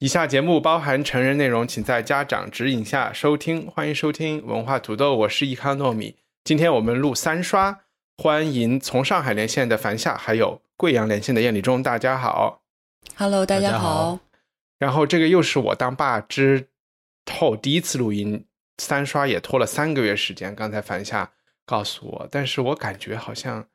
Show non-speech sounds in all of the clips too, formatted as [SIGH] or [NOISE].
以下节目包含成人内容，请在家长指引下收听。欢迎收听文化土豆，我是易康糯米。今天我们录三刷，欢迎从上海连线的樊夏，还有贵阳连线的燕礼忠。大家好。Hello，大家好好。然后这个又是我当爸之后第一次录音，三刷也拖了三个月时间。刚才樊夏告诉我，但是我感觉好像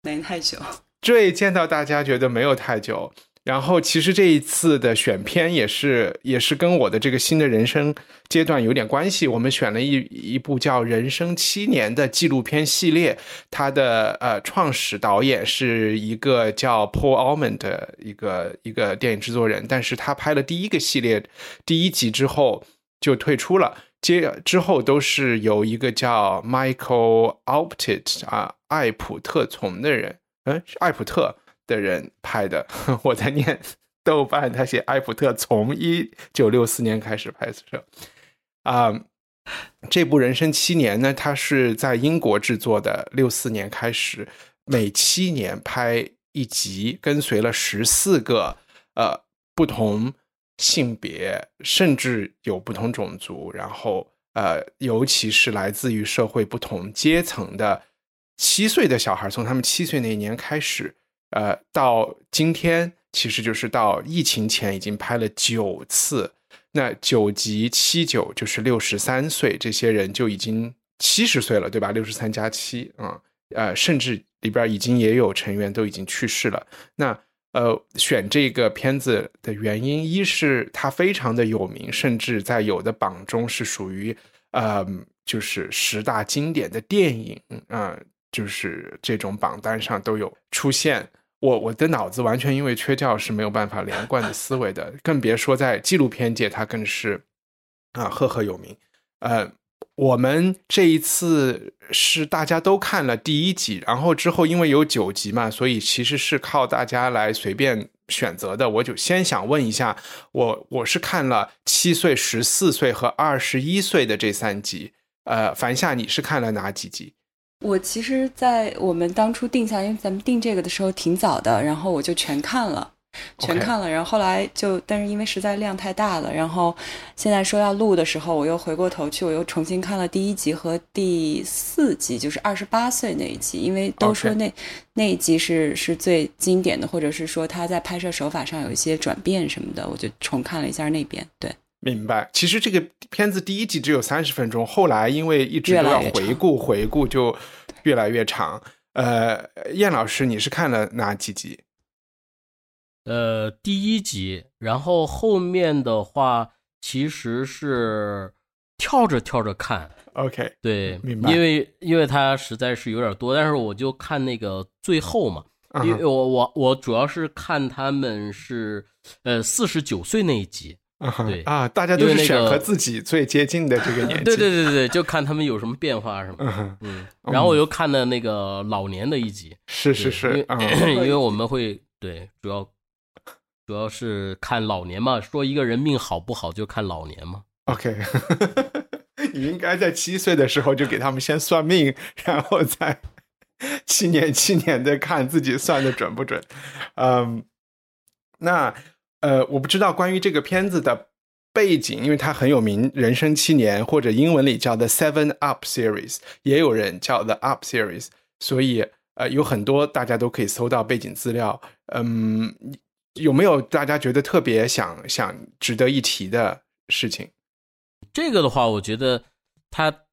没太久，对见到大家觉得没有太久。然后其实这一次的选片也是也是跟我的这个新的人生阶段有点关系。我们选了一一部叫《人生七年》的纪录片系列，它的呃创始导演是一个叫 Paul Almond 的一个一个电影制作人，但是他拍了第一个系列第一集之后就退出了。接之后都是由一个叫 Michael Alptit 啊艾普特从的人，嗯，是艾普特的人拍的。[LAUGHS] 我在念 [LAUGHS] 豆瓣，他写艾普特从一九六四年开始拍摄。啊、这部《人生七年》呢，它是在英国制作的，六四年开始，每七年拍一集，跟随了十四个呃不同性别，甚至有不同种族，然后呃，尤其是来自于社会不同阶层的七岁的小孩，从他们七岁那一年开始，呃，到今天，其实就是到疫情前已经拍了九次。那九级七九就是六十三岁，这些人就已经七十岁了，对吧？六十三加七，嗯，呃，甚至里边已经也有成员都已经去世了。那呃，选这个片子的原因，一是它非常的有名，甚至在有的榜中是属于呃，就是十大经典的电影啊、就是这种榜单上都有出现。我我的脑子完全因为缺觉是没有办法连贯的思维的，更别说在纪录片界，它更是啊赫赫有名。呃，我们这一次是大家都看了第一集，然后之后因为有九集嘛，所以其实是靠大家来随便选择的。我就先想问一下，我我是看了七岁、十四岁和二十一岁的这三集。呃，樊夏，你是看了哪几集？我其实，在我们当初定下，因为咱们定这个的时候挺早的，然后我就全看了，全看了。然后后来就，但是因为实在量太大了，然后现在说要录的时候，我又回过头去，我又重新看了第一集和第四集，就是二十八岁那一集，因为都说那那一集是是最经典的，或者是说他在拍摄手法上有一些转变什么的，我就重看了一下那边。对，明白。其实这个片子第一集只有三十分钟，后来因为一直都要回顾回顾，就越来越长。呃，燕老师，你是看了哪几集？呃，第一集，然后后面的话其实是跳着跳着看，OK，对，明白因为因为它实在是有点多，但是我就看那个最后嘛，嗯因为我我我主要是看他们是呃四十九岁那一集，对啊，大家都是选和自己最接近的这个年纪。[LAUGHS] 对对对对对，就看他们有什么变化什么的，嗯然后我又看了那个老年的一集，是是是，因为 [CLEARS THROAT] 因为我们会对主要主要是看老年嘛，说一个人命好不好就看老年嘛。，OK。[LAUGHS] 你应该在七岁的时候就给他们先算命，然后再七年七年的看自己算的准不准。嗯，那呃，我不知道关于这个片子的背景，因为它很有名，《人生七年》或者英文里叫 The Seven Up Series，也有人叫 The Up Series，所以呃，有很多大家都可以搜到背景资料。嗯，有没有大家觉得特别想想值得一提的事情？这个的话，我觉得它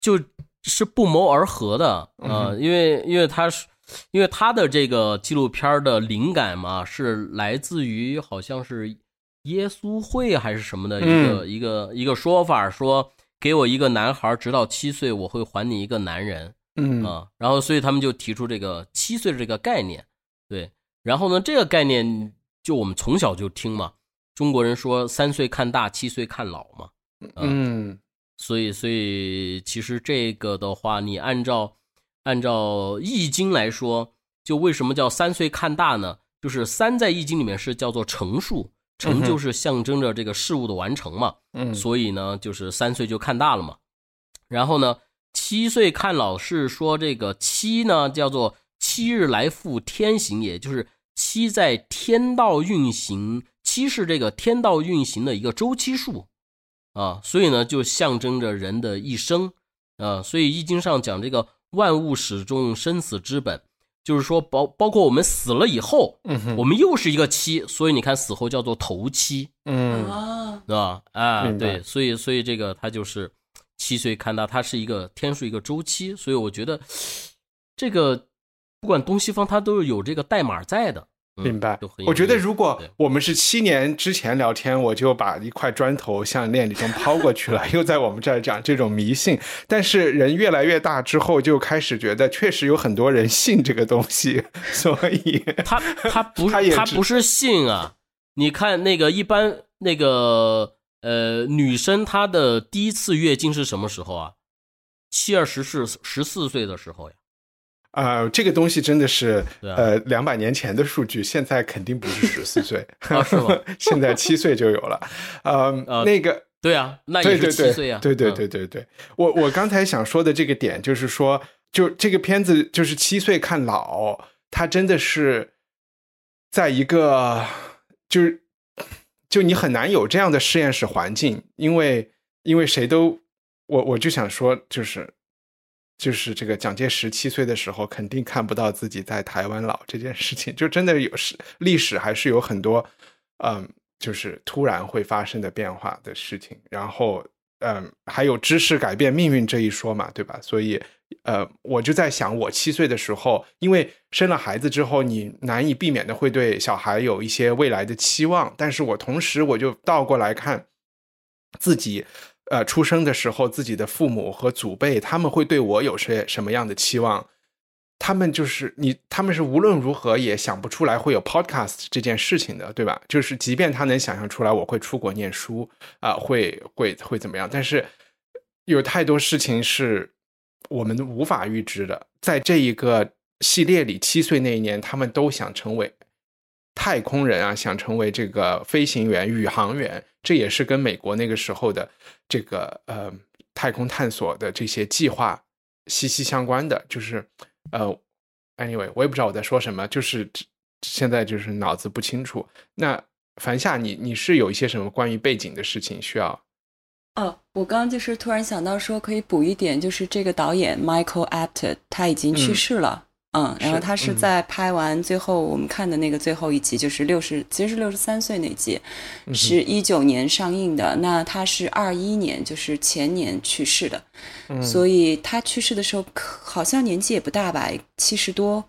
就是不谋而合的，嗯因为因为它是因为他的这个纪录片的灵感嘛，是来自于好像是耶稣会还是什么的一个、嗯一个一个说法，说给我一个男孩，直到七岁，我会还你一个男人。嗯啊，然后所以他们就提出这个七岁的这个概念，对，然后呢，这个概念就我们从小就听嘛，中国人说三岁看大，七岁看老嘛。嗯，所以，所以其实这个的话，你按照按照易经来说，就为什么叫三岁看大呢？就是三在易经里面是叫做成数，成就是象征着这个事物的完成嘛。嗯，所以呢，就是三岁就看大了嘛。然后呢，七岁看老是说这个七呢叫做七日来复天行，也就是七在天道运行，七是这个天道运行的一个周期数。啊，所以呢，就象征着人的一生啊。所以《易经》上讲这个万物始终生死之本，就是说包包括我们死了以后，嗯我们又是一个七，所以你看死后叫做头七，嗯啊，对吧？啊，对，所以所以这个它就是七岁看到，它是一个天数一个周期，所以我觉得这个不管东西方，它都是有这个代码在的。嗯明白我觉得如果我们是七年之前聊天，我就把一块砖头向恋里中抛过去了，[LAUGHS] 又在我们这儿讲这种迷信。但是人越来越大之后，就开始觉得确实有很多人信这个东西，所以他他不 [LAUGHS] 他他不是信啊！你看那个一般那个呃女生她的第一次月经是什么时候啊？七二十是十四岁的时候呀。呃，这个东西真的是呃两百年前的数据，现在肯定不是十四岁，[LAUGHS] 啊是吗 [LAUGHS] 现在七岁就有了。呃，[LAUGHS] 呃那个对啊，那也是七岁啊。对对嗯对对对，我我刚才想说的这个点就是说，就这个片子就是七岁看老，它真的是在一个就是就你很难有这样的实验室环境，因为因为谁都我我就想说就是。就是这个蒋介石七岁的时候，肯定看不到自己在台湾老这件事情，[LAUGHS] 就真的有史历史还是有很多，嗯，就是突然会发生的变化的事情。然后，嗯，还有知识改变命运这一说嘛，对吧？所以，呃，我就在想，我七岁的时候，因为生了孩子之后，你难以避免的会对小孩有一些未来的期望，但是我同时我就倒过来看自己。呃，出生的时候，自己的父母和祖辈他们会对我有些什么样的期望？他们就是你，他们是无论如何也想不出来会有 podcast 这件事情的，对吧？就是即便他能想象出来我会出国念书啊、会会会怎么样，但是有太多事情是我们无法预知的。在这一个系列里，七岁那一年，他们都想成为太空人啊，想成为这个飞行员、宇航员，这也是跟美国那个时候的这个呃太空探索的这些计划息息相关的。就是呃，anyway，我也不知道我在说什么，就是现在就是脑子不清楚。那樊夏，你你是有一些什么关于背景的事情需要？哦，我刚刚就是突然想到说可以补一点，就是这个导演 Michael Apted 他已经去世了。嗯，然后他是嗯在拍完最后我们看的那个最后一集，就是六十，其实是六十三岁那集，嗯是一九年上映的。那他是二一年，就是前年去世的，嗯所以他去世的时候好像年纪也不大吧，七十多。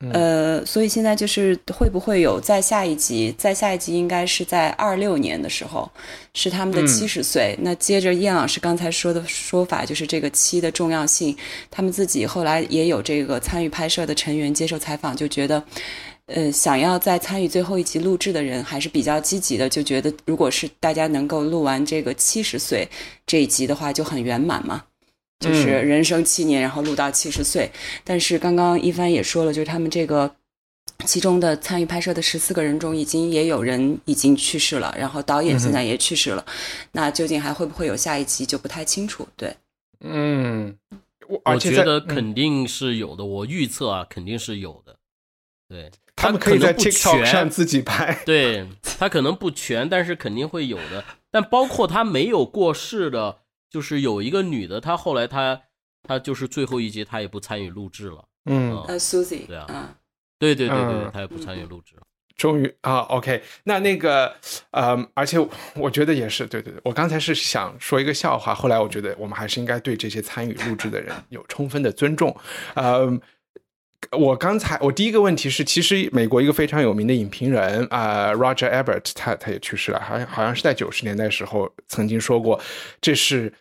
嗯呃，所以现在就是会不会有在下一集？在下一集应该是在二六年的时候，是他们的嗯七十岁。那接着燕老师刚才说的说法，就是这个七的重要性。他们自己后来也有这个参与拍摄的成员接受采访，就觉得，呃，想要再参与最后一集录制的人还是比较积极的，就觉得如果是大家能够录完这个七十岁这一集的话，就很圆满嘛。就是嗯人生七年，然后录到七十岁。但是刚刚一帆也说了，就是他们这个其中的参与拍摄的十四个人中，已经也有人已经去世了，然后导演现在也去世了。那究竟还会不会有下一集，就不太清楚。对，嗯，我我而且在觉得嗯肯定是有的，我预测啊，肯定是有的。对，他们可以在能不 TikTok 全上自己拍。对他可能不全，但是肯定会有的。但包括他没有过世的，就是有一个女的，她后来她她就是最后一集她也不参与录制了。嗯，呃，Susie，对啊嗯，对对对对她也不参与录制了。终于啊，OK，那那个，呃，而且我觉得也是，对对对，我刚才是想说一个笑话，后来我觉得我们还是应该对这些参与录制的人 [LAUGHS] 有充分的尊重。呃，我刚才我第一个问题是，其实美国一个非常有名的影评人啊、r o g e r Ebert，他他也去世了，好像好像是在九十年代时候曾经说过，这是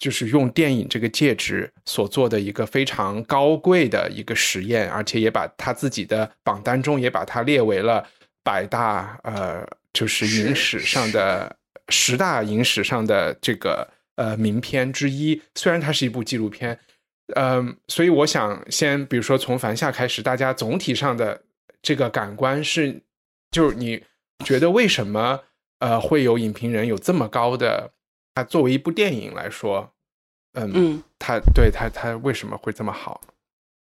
就是用电影这个介质所做的一个非常高贵的一个实验，而且也把他自己的榜单中也把它列为了百大呃，就是影史上的十大影史上的这个呃名片之一。虽然它是一部纪录片，嗯，所以我想先比如说从凡夏开始，大家总体上的这个感官是，就是你觉得为什么呃会有影评人有这么高的？它作为一部电影来说，嗯嗯，它对它它为什么会这么好？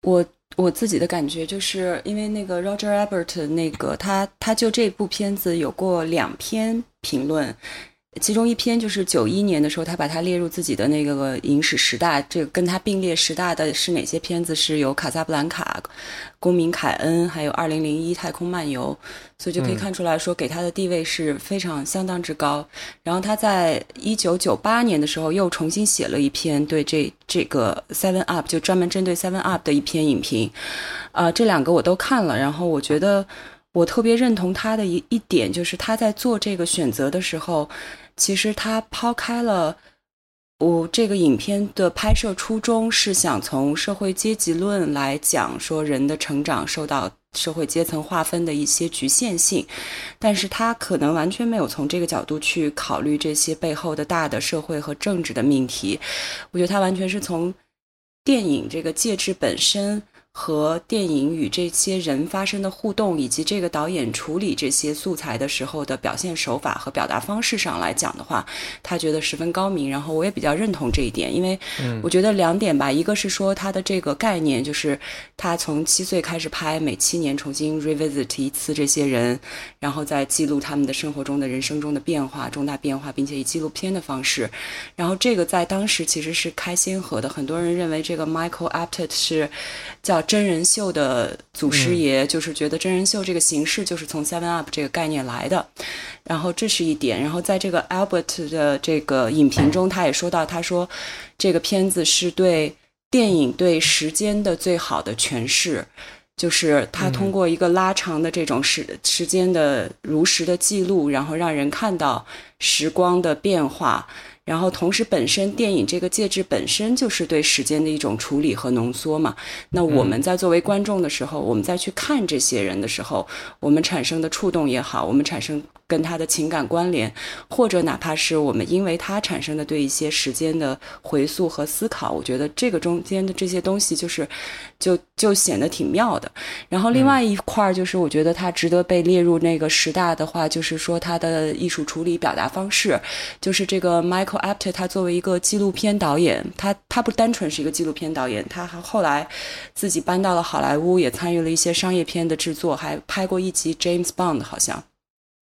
我我自己的感觉就是因为那个 Roger Ebert 那个他他就这部片子有过两篇评论。其中一篇就是九一年的时候，他把它列入自己的那个影史十大。这个跟他并列十大的是哪些片子？是有《卡萨布兰卡》《公民凯恩》，还有《二零零一太空漫游》。所以就可以看出来说，给他的地位是非常相当之高。然后他在一九九八年的时候又重新写了一篇对这这个 Seven Up 就专门针对 Seven Up 的一篇影评。啊，这两个我都看了，然后我觉得我特别认同他的一一点，就是他在做这个选择的时候。其实他抛开了我这个影片的拍摄初衷，是想从社会阶级论来讲，说人的成长受到社会阶层划分的一些局限性，但是他可能完全没有从这个角度去考虑这些背后的大的社会和政治的命题。我觉得他完全是从电影这个介质本身。和电影与这些人发生的互动，以及这个导演处理这些素材的时候的表现手法和表达方式上来讲的话，他觉得十分高明。然后我也比较认同这一点，因为我觉得两点吧，一个是说他的这个概念，就是他从七岁开始拍，每七年重新 revisit 一次这些人，然后再记录他们的生活中的人生中的变化、重大变化，并且以纪录片的方式。然后这个在当时其实是开先河的，很多人认为这个 Michael Apted 是叫。真人秀的祖师爷就是觉得真人秀这个形式就是从 Seven Up 这个概念来的，然后这是一点。然后在这个 Albert 的这个影评中，他也说到，他说这个片子是对电影对时间的最好的诠释，就是他通过一个拉长的这种时时间的如实的记录，然后让人看到时光的变化。然后，同时，本身电影这个介质本身就是对时间的一种处理和浓缩嘛。那我们在作为观众的时候，我们再去看这些人的时候，我们产生的触动也好，我们产生。跟他的情感关联，或者哪怕是我们因为他产生的对一些时间的回溯和思考，我觉得这个中间的这些东西就是，就就显得挺妙的。然后另外一块儿就是，我觉得他值得被列入那个十大的话，就是说他的艺术处理表达方式，就是这个 Michael Apted，他作为一个纪录片导演，他他不单纯是一个纪录片导演，他还后来自己搬到了好莱坞，也参与了一些商业片的制作，还拍过一集 James Bond，好像。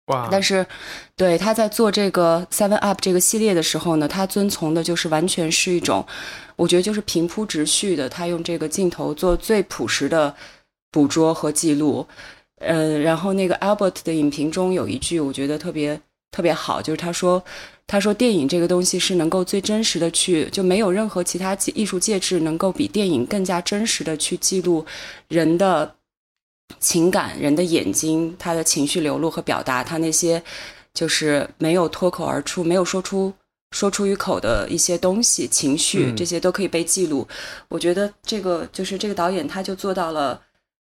哇！但是，对他在做这个 Seven Up 这个系列的时候呢，他遵从的就是完全是一种，我觉得就是平铺直叙的，他用这个镜头做最朴实的捕捉和记录。呃，然后那个 Albert 的影评中有一句我觉得特别特别好，就是他说，他说电影这个东西是能够最真实的去，就没有任何其他艺术介质能够比电影更加真实的去记录人的。情感人的眼睛，他的情绪流露和表达，他那些就是没有脱口而出、没有说出说出于口的一些东西、情绪，这些都可以被记录。我觉得这个就是这个导演，他就做到了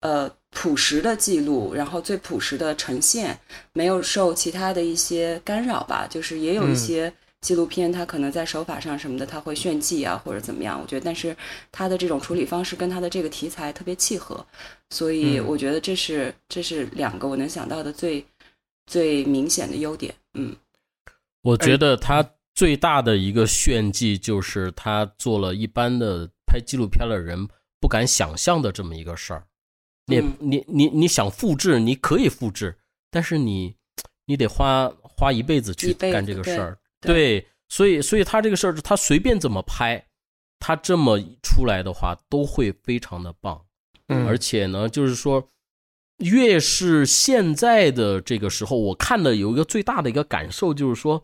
呃朴实的记录，然后最朴实的呈现，没有受其他的一些干扰吧。就是也有一些。纪录片它可能在手法上什么的，它会炫技啊或者怎么样，我觉得，但是它的这种处理方式跟它的这个题材特别契合，所以我觉得这是这是两个我能想到的最最明显的优点。嗯，我觉得他最大的一个炫技就是他做了一般的拍纪录片的人不敢想象的这么一个事儿。你你你你想复制，你可以复制，但是你你得花花一辈子去干这个事儿。对，所以，所以他这个事儿，他随便怎么拍，他这么出来的话，都会非常的棒。嗯，而且呢，就是说，越是现在的这个时候，我看的有一个最大的一个感受，就是说，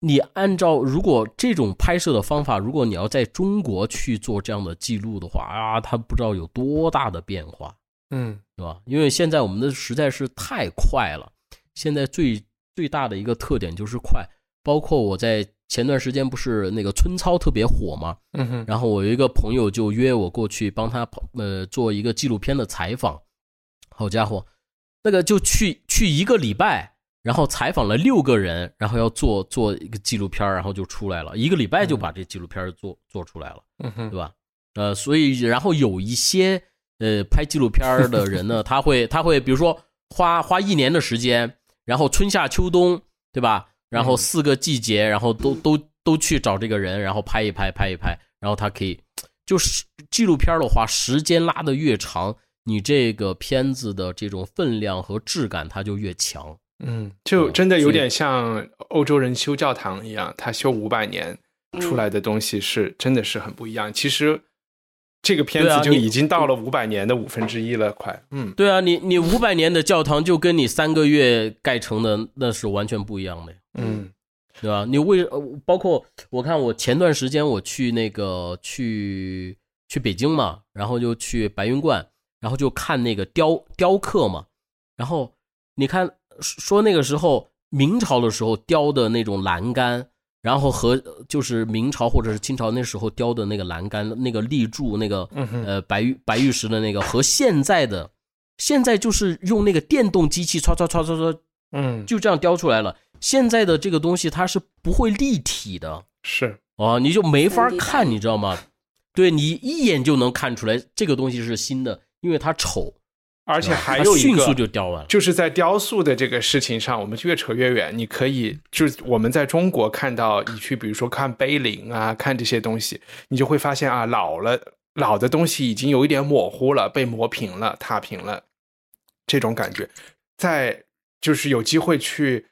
你按照如果这种拍摄的方法，如果你要在中国去做这样的记录的话啊，他不知道有多大的变化。嗯，对吧？因为现在我们的实在是太快了，现在最最大的一个特点就是快。包括我在前段时间不是那个春操特别火嘛，嗯哼，然后我有一个朋友就约我过去帮他跑呃做一个纪录片的采访，好家伙，那个就去去一个礼拜，然后采访了六个人，然后要做做一个纪录片，然后就出来了，一个礼拜就把这纪录片做做出来了，嗯哼，对吧？呃，所以然后有一些呃拍纪录片的人呢，[LAUGHS] 他会他会比如说花花一年的时间，然后春夏秋冬，对吧？然后四个季节，然后都都都去找这个人，然后拍一拍，拍一拍，然后他可以，就是纪录片的话，时间拉的越长，你这个片子的这种分量和质感它就越强。嗯，就真的有点像欧洲人修教堂一样，他修五百年出来的东西是真的是很不一样。其实这个片子就已经到了五百年的五分之一了，快。嗯，对啊，你 [LAUGHS] 你五百年的教堂就跟你三个月盖成的那是完全不一样的。嗯，对吧？你为包括我看我前段时间我去那个去去北京嘛，然后就去白云观，然后就看那个雕雕刻嘛，然后你看说那个时候明朝的时候雕的那种栏杆，然后和就是明朝或者是清朝那时候雕的那个栏杆、那个立柱、那个呃白玉白玉石的那个和现在的现在就是用那个电动机器唰唰唰唰唰，嗯，就这样雕出来了。现在的这个东西它是不会立体的，是啊，你就没法看，你知道吗？对你一眼就能看出来这个东西是新的，因为它丑，而且还有一个迅速就雕完了，就是在雕塑的这个事情上，我们越扯越远。你可以就是我们在中国看到，你去比如说看碑林啊，看这些东西，你就会发现啊，老了老的东西已经有一点模糊了，被磨平了、踏平了，这种感觉。在就是有机会去。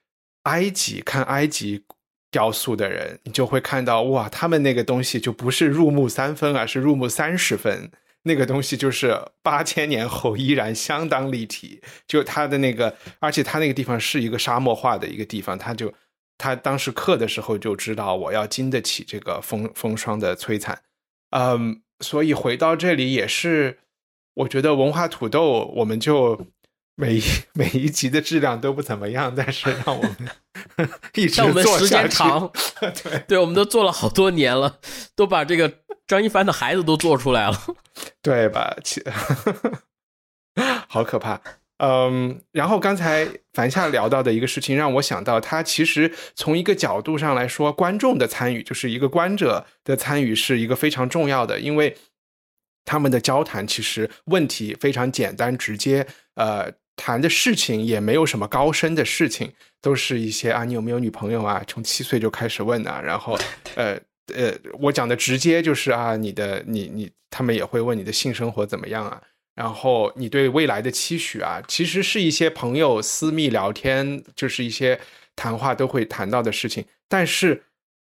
埃及看埃及雕塑的人，你就会看到哇，他们那个东西就不是入木三分，而是入木三十分。那个东西就是八千年后依然相当立体。就它的那个，而且它那个地方是一个沙漠化的一个地方，他就他当时刻的时候就知道我要经得起这个风风霜的摧残。嗯，所以回到这里也是，我觉得文化土豆我们就。每一 [LAUGHS] 每一集的质量都不怎么样，但是让我们 [LAUGHS] 一直做时间长，对对，我们都做了好多年了，都把这个张一凡的孩子都做出来了，[LAUGHS] 对吧？其好可怕。嗯，然后刚才樊夏聊到的一个事情，让我想到，他其实从一个角度上来说，观众的参与，就是一个观者的参与，是一个非常重要的，因为他们的交谈其实问题非常简单直接，呃。谈的事情也没有什么高深的事情，都是一些啊，你有没有女朋友啊？从七岁就开始问啊，然后 [LAUGHS] 呃呃，我讲的直接就是啊，你的你你，他们也会问你的性生活怎么样啊？然后你对未来的期许啊，其实是一些朋友私密聊天，就是一些谈话都会谈到的事情。但是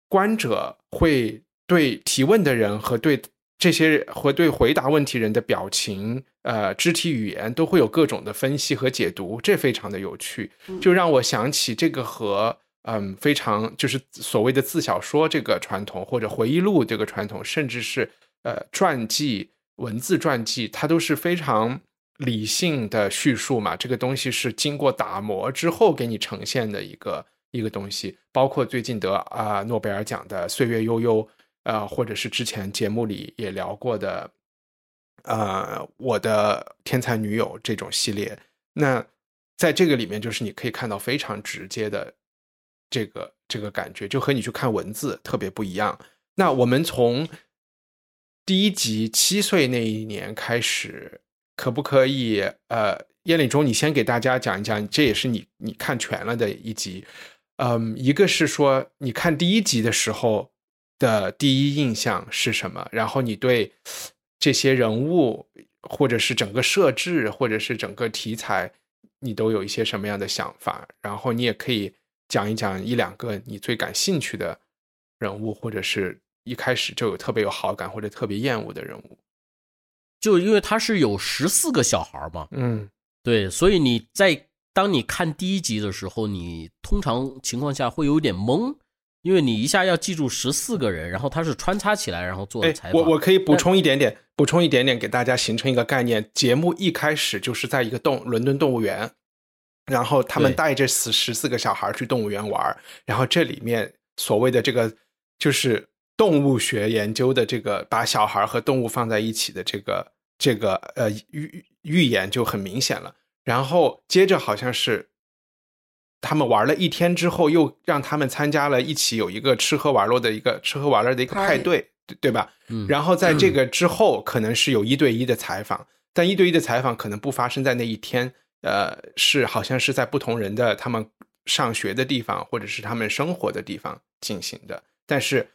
观者会对提问的人和对这些和对回答问题人的表情。呃，肢体语言都会有各种的分析和解读，这非常的有趣，就让我想起这个和嗯，非常就是所谓的自小说这个传统，或者回忆录这个传统，甚至是呃传记、文字传记，它都是非常理性的叙述嘛。这个东西是经过打磨之后给你呈现的一个一个东西，包括最近得啊诺贝尔奖的《岁月悠悠》，呃，或者是之前节目里也聊过的。呃，我的天才女友这种系列，那在这个里面，就是你可以看到非常直接的这个这个感觉，就和你去看文字特别不一样。那我们从第一集七岁那一年开始，可不可以？呃，叶领中，你先给大家讲一讲，这也是你你看全了的一集。嗯，一个是说你看第一集的时候的第一印象是什么，然后你对。这些人物，或者是整个设置，或者是整个题材，你都有一些什么样的想法？然后你也可以讲一讲一两个你最感兴趣的人物，或者是一开始就有特别有好感或者特别厌恶的人物。就因为他是有十四个小孩嘛，嗯，对，所以你在当你看第一集的时候，你通常情况下会有点懵。因为你一下要记住十四个人，然后他是穿插起来，然后做的采访。我我可以补充一点点，补充一点点给大家形成一个概念。节目一开始就是在一个动伦敦动物园，然后他们带着十十四个小孩去动物园玩儿，然后这里面所谓的这个就是动物学研究的这个把小孩和动物放在一起的这个这个呃预预言就很明显了。然后接着好像是他们玩了一天之后，又让他们参加了一起有一个吃喝玩乐的一个吃喝玩乐的一个派对，对对吧？嗯然后在这个之后，可能是有一对一的采访，但一对一的采访可能不发生在那一天，呃，是好像是在不同人的他们上学的地方，或者是他们生活的地方进行的。但是，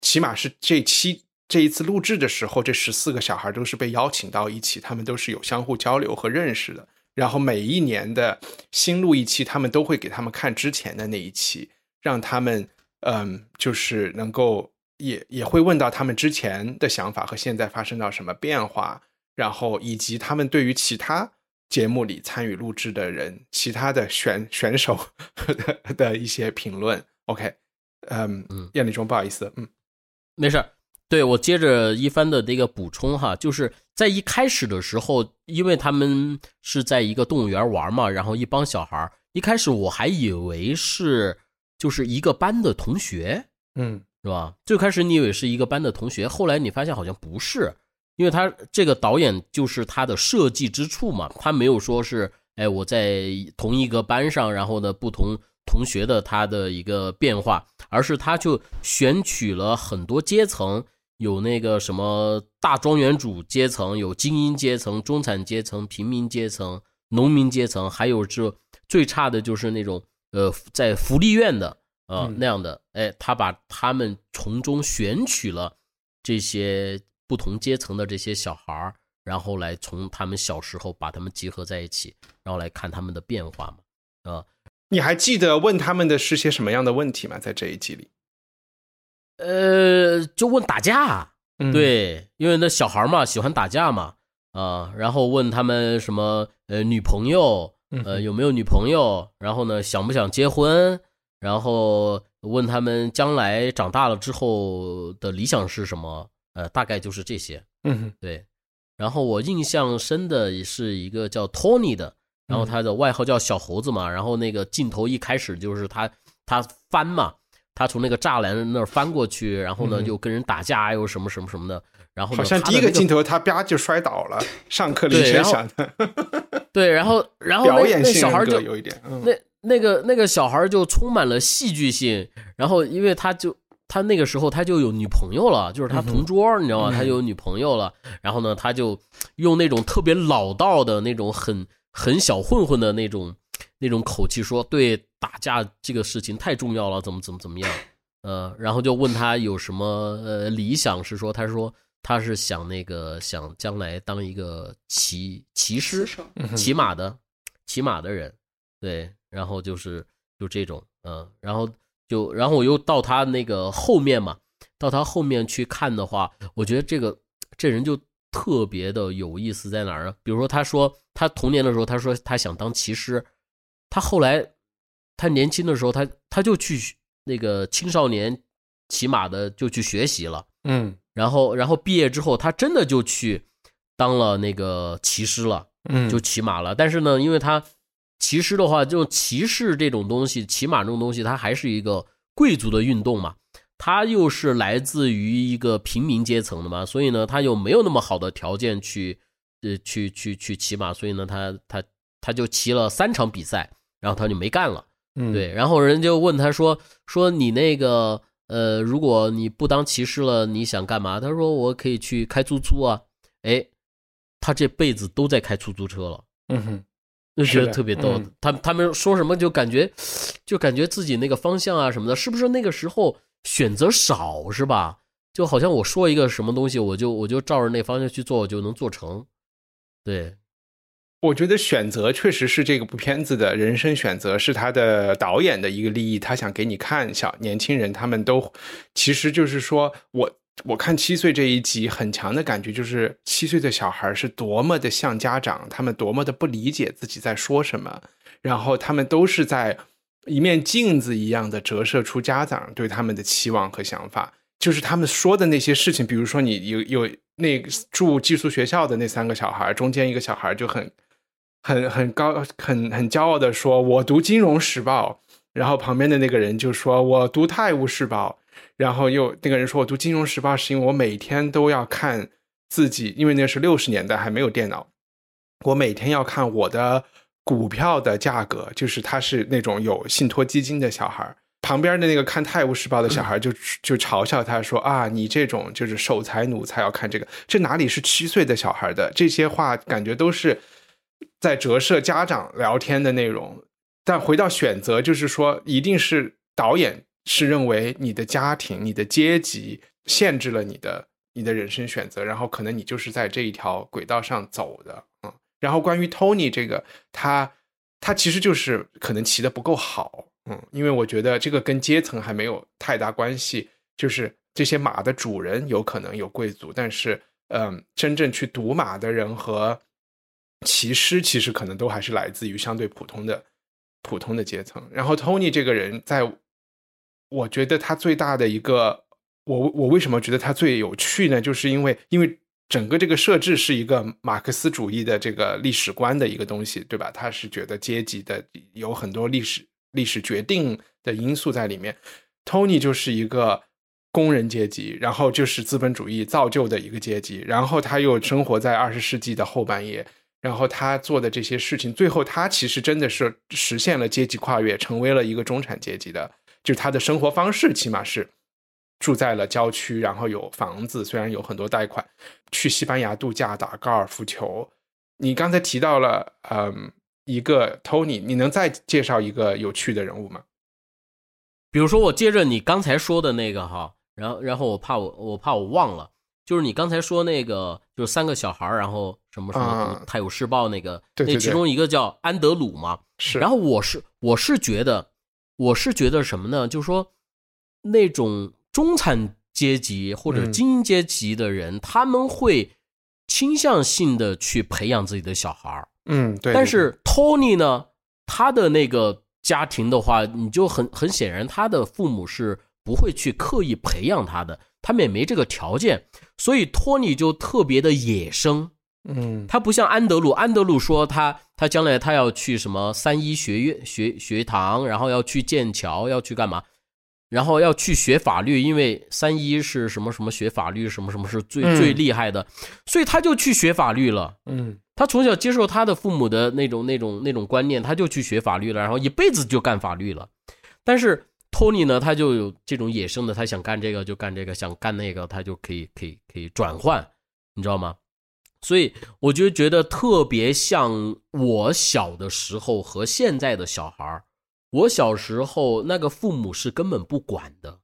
起码是这期这一次录制的时候，这十四个小孩都是被邀请到一起，他们都是有相互交流和认识的。然后每一年的新录一期，他们都会给他们看之前的那一期，让他们嗯，就是能够也也会问到他们之前的想法和现在发生到什么变化，然后以及他们对于其他节目里参与录制的人、其他的选选手的 [LAUGHS] 的一些评论。OK，嗯嗯燕立中，不好意思，嗯没事儿，对我接着一帆的这个补充哈，就是在一开始的时候，因为他们是在一个动物园玩嘛，然后一帮小孩儿，一开始我还以为是就是一个班的同学，嗯是吧？最开始你以为是一个班的同学，后来你发现好像不是，因为他这个导演就是他的设计之处嘛，他没有说是哎我在同一个班上，然后呢不同同学的他的一个变化，而是他就选取了很多阶层，有那个什么大庄园主阶层，有精英阶层、中产阶层、平民阶层、农民阶层，还有这最差的就是那种呃在福利院的。呃嗯。那样的，哎，他把他们从中选取了这些不同阶层的这些小孩儿，然后来从他们小时候把他们集合在一起，然后来看他们的变化嘛。啊、你还记得问他们的是些什么样的问题吗？在这一集里，呃，就问打架，嗯，对，因为那小孩嘛喜欢打架嘛，啊、然后问他们什么呃女朋友，呃嗯有没有女朋友，然后呢想不想结婚，然后问他们将来长大了之后的理想是什么，呃大概就是这些，嗯对。然后我印象深的是一个叫 Tony 的，然后他的外号叫小猴子嘛，然后那个镜头一开始就是他他翻嘛，他从那个栅栏那儿翻过去，然后呢嗯又跟人打架，又什么什么什么的，然后好像第一个镜头他啪就摔倒了，上课铃声响的，对，然后然后 [LAUGHS] 那表演那性格小孩就有一点，嗯那那个那个小孩就充满了戏剧性，然后因为他就他那个时候他就有女朋友了，就是他同桌，你知道吗？嗯他就有女朋友了，然后呢，他就用那种特别老道的那种很很小混混的那种那种口气说，对打架这个事情太重要了，怎么怎么怎么样，呃，然后就问他有什么呃理想，是说他说他是想那个想将来当一个骑骑师，骑马的，骑马的人，对，然后就是就这种，嗯，然后就然后我又到他那个后面嘛，到他后面去看的话，我觉得这个这人就特别的有意思在哪儿呢？比如说他说他童年的时候，他说他想当骑师，他后来他年轻的时候，他他就去那个青少年骑马的就去学习了。嗯然后，然后毕业之后，他真的就去当了那个骑师了，嗯，就骑马了。但是呢，因为他骑士的话，就骑士这种东西，骑马这种东西，它还是一个贵族的运动嘛。它又是来自于一个平民阶层的嘛，所以呢，他又没有那么好的条件去，呃，去去去骑马，所以呢，他他他就骑了三场比赛，然后他就没干了。嗯对，然后人就问他说：“说你那个呃，如果你不当骑士了，你想干嘛？”他说：“我可以去开出租啊。”哎，他这辈子都在开出租车了，嗯哼就觉得是特别逗。嗯他他们说什么就感觉就感觉自己那个方向啊什么的，是不是那个时候选择少是吧？就好像我说一个什么东西，我就我就照着那方向去做，我就能做成。对，我觉得选择确实是这个部片子的人生选择，是他的导演的一个利益，他想给你看小年轻人他们都，其实就是说我我看七岁这一集很强的感觉就是七岁的小孩是多么的像家长，他们多么的不理解自己在说什么，然后他们都是在一面镜子一样的折射出家长对他们的期望和想法。就是他们说的那些事情，比如说你有有那住寄宿学校的那三个小孩，中间一个小孩就很很很高很很骄傲的说：“我读《金融时报》。”然后旁边的那个人就说：“我读《泰晤士报》。”然后又那个人说：“我读《金融时报》是因为我每天都要看自己，因为那是六十年代还没有电脑，我每天要看我的股票的价格。就是他是那种有信托基金的小孩。旁边的那个看《泰晤士报》的小孩就就嘲笑他说：“啊，你这种就是守财奴才要看这个，这哪里是七岁的小孩的？这些话感觉都是在折射家长聊天的内容。但回到选择，就是说，一定是导演是认为你的家庭、你的阶级限制了你的你的人生选择，然后可能你就是在这一条轨道上走的，嗯。然后关于 Tony 这个，他他其实就是可能骑的不够好。”嗯，因为我觉得这个跟阶层还没有太大关系，就是这些马的主人有可能有贵族，但是，嗯，真正去赌马的人和骑师其实可能都还是来自于相对普通的普通的阶层。然后，Tony 这个人，在我觉得他最大的一个，我我为什么觉得他最有趣呢？就是因为因为整个这个设置是一个马克思主义的这个历史观的一个东西，对吧？他是觉得阶级的有很多历史。历史决定的因素在里面，Tony 就是一个工人阶级，然后就是资本主义造就的一个阶级，然后他又生活在二十世纪的后半叶，然后他做的这些事情，最后他其实真的是实现了阶级跨越，成为了一个中产阶级的，就他的生活方式起码是住在了郊区，然后有房子，虽然有很多贷款，去西班牙度假打高尔夫球。你刚才提到了，嗯。一个 Tony，你能再介绍一个有趣的人物吗？比如说，我接着你刚才说的那个哈，然后，然后我怕我我怕我忘了，就是你刚才说那个，就是三个小孩然后什么什么《泰晤士报》那个，那其中一个叫安德鲁嘛，是。然后我是我是觉得，我是觉得什么呢？就是说，那种中产阶级或者精英阶级的人，他们会倾向性的去培养自己的小孩嗯，对。但是 Tony 呢，他的那个家庭的话，你就很很显然，他的父母是不会去刻意培养他的，他们也没这个条件，所以托尼就特别的野生。嗯，他不像安德鲁，安德鲁说他他将来他要去什么三一学院学学堂，然后要去剑桥，要去干嘛？然后要去学法律，因为三一是什么什么学法律，什么什么是最最厉害的，所以他就去学法律了。嗯。他从小接受他的父母的那种、那种、那种观念，他就去学法律了，然后一辈子就干法律了。但是托尼呢，他就有这种野生的，他想干这个就干这个，想干那个他就可以、可以、可以转换，你知道吗？所以我就觉得特别像我小的时候和现在的小孩我小时候那个父母是根本不管的，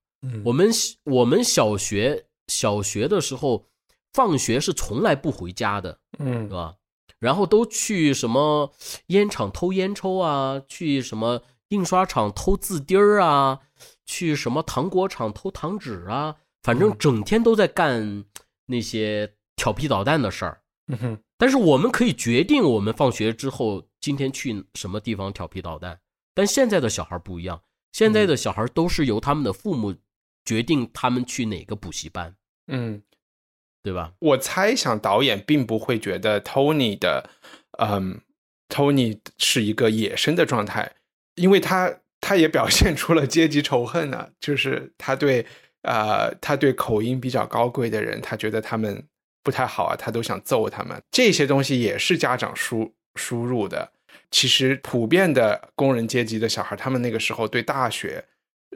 我们我们小学小学的时候，放学是从来不回家的，嗯，是吧？然后都去什么烟厂偷烟抽啊，去什么印刷厂偷字钉儿啊，去什么糖果厂偷糖纸啊，反正整天都在干那些调皮捣蛋的事儿。但是我们可以决定我们放学之后今天去什么地方调皮捣蛋。但现在的小孩不一样，现在的小孩都是由他们的父母决定他们去哪个补习班。嗯。对吧？我猜想导演并不会觉得 Tony 的，嗯，Tony 是一个野生的状态，因为他他也表现出了阶级仇恨呢。就是他对，呃，他对口音比较高贵的人，他觉得他们不太好啊，他都想揍他们。这些东西也是家长输输入的。其实普遍的工人阶级的小孩，他们那个时候对大学，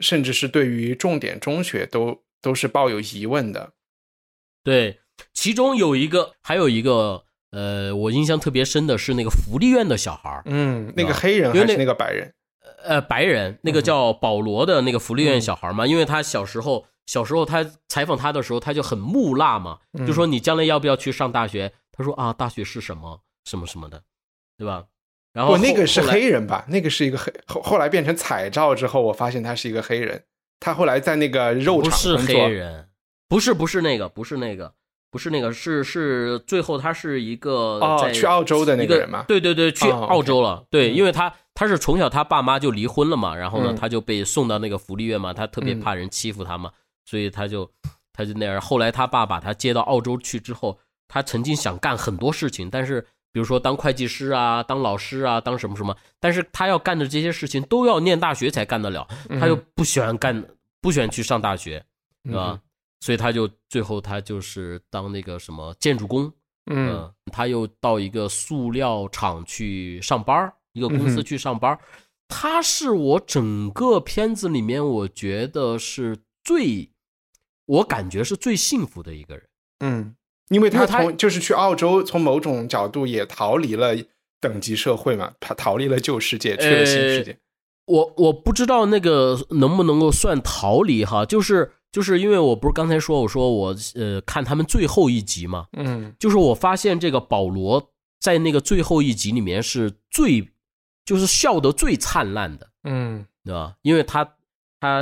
甚至是对于重点中学，都都是抱有疑问的。对，其中有一个，还有一个，呃，我印象特别深的是那个福利院的小孩嗯，那个黑人还是那个白人？呃，白人，那个叫保罗的那个福利院小孩嘛，因为他小时候，小时候他采访他的时候，他就很木讷嘛，就说你将来要不要去上大学？他说啊，大学是什么什么什么的，对吧？然后那个是黑人吧？那个是一个黑，后后来变成彩照之后，我发现他是一个黑人，他后来在那个肉厂是黑人。不是不是那个，不是那个，不是那个，是是最后他是一个哦，去澳洲的那个人嘛？对对对，去澳洲了。对，因为他他是从小他爸妈就离婚了嘛，然后呢他就被送到那个福利院嘛，他特别怕人欺负他嘛，所以他就他就那样。后来他爸把他接到澳洲去之后，他曾经想干很多事情，但是比如说当会计师啊，当老师啊，当什么什么，但是他要干的这些事情都要念大学才干得了，他又不喜欢干，不喜欢去上大学，对吧？所以他就最后他就是当那个什么建筑工，嗯，他又到一个塑料厂去上班一个公司去上班他是我整个片子里面我觉得是最，我感觉是最幸福的一个人，嗯。因为他从就是去澳洲，从某种角度也逃离了等级社会嘛，他逃离了旧世界，去了新世界。我我不知道那个能不能够算逃离哈，就是就是因为我不是刚才说我说我呃看他们最后一集嘛，嗯，就是我发现这个保罗在那个最后一集里面是最就是笑得最灿烂的，嗯，对吧？因为他。他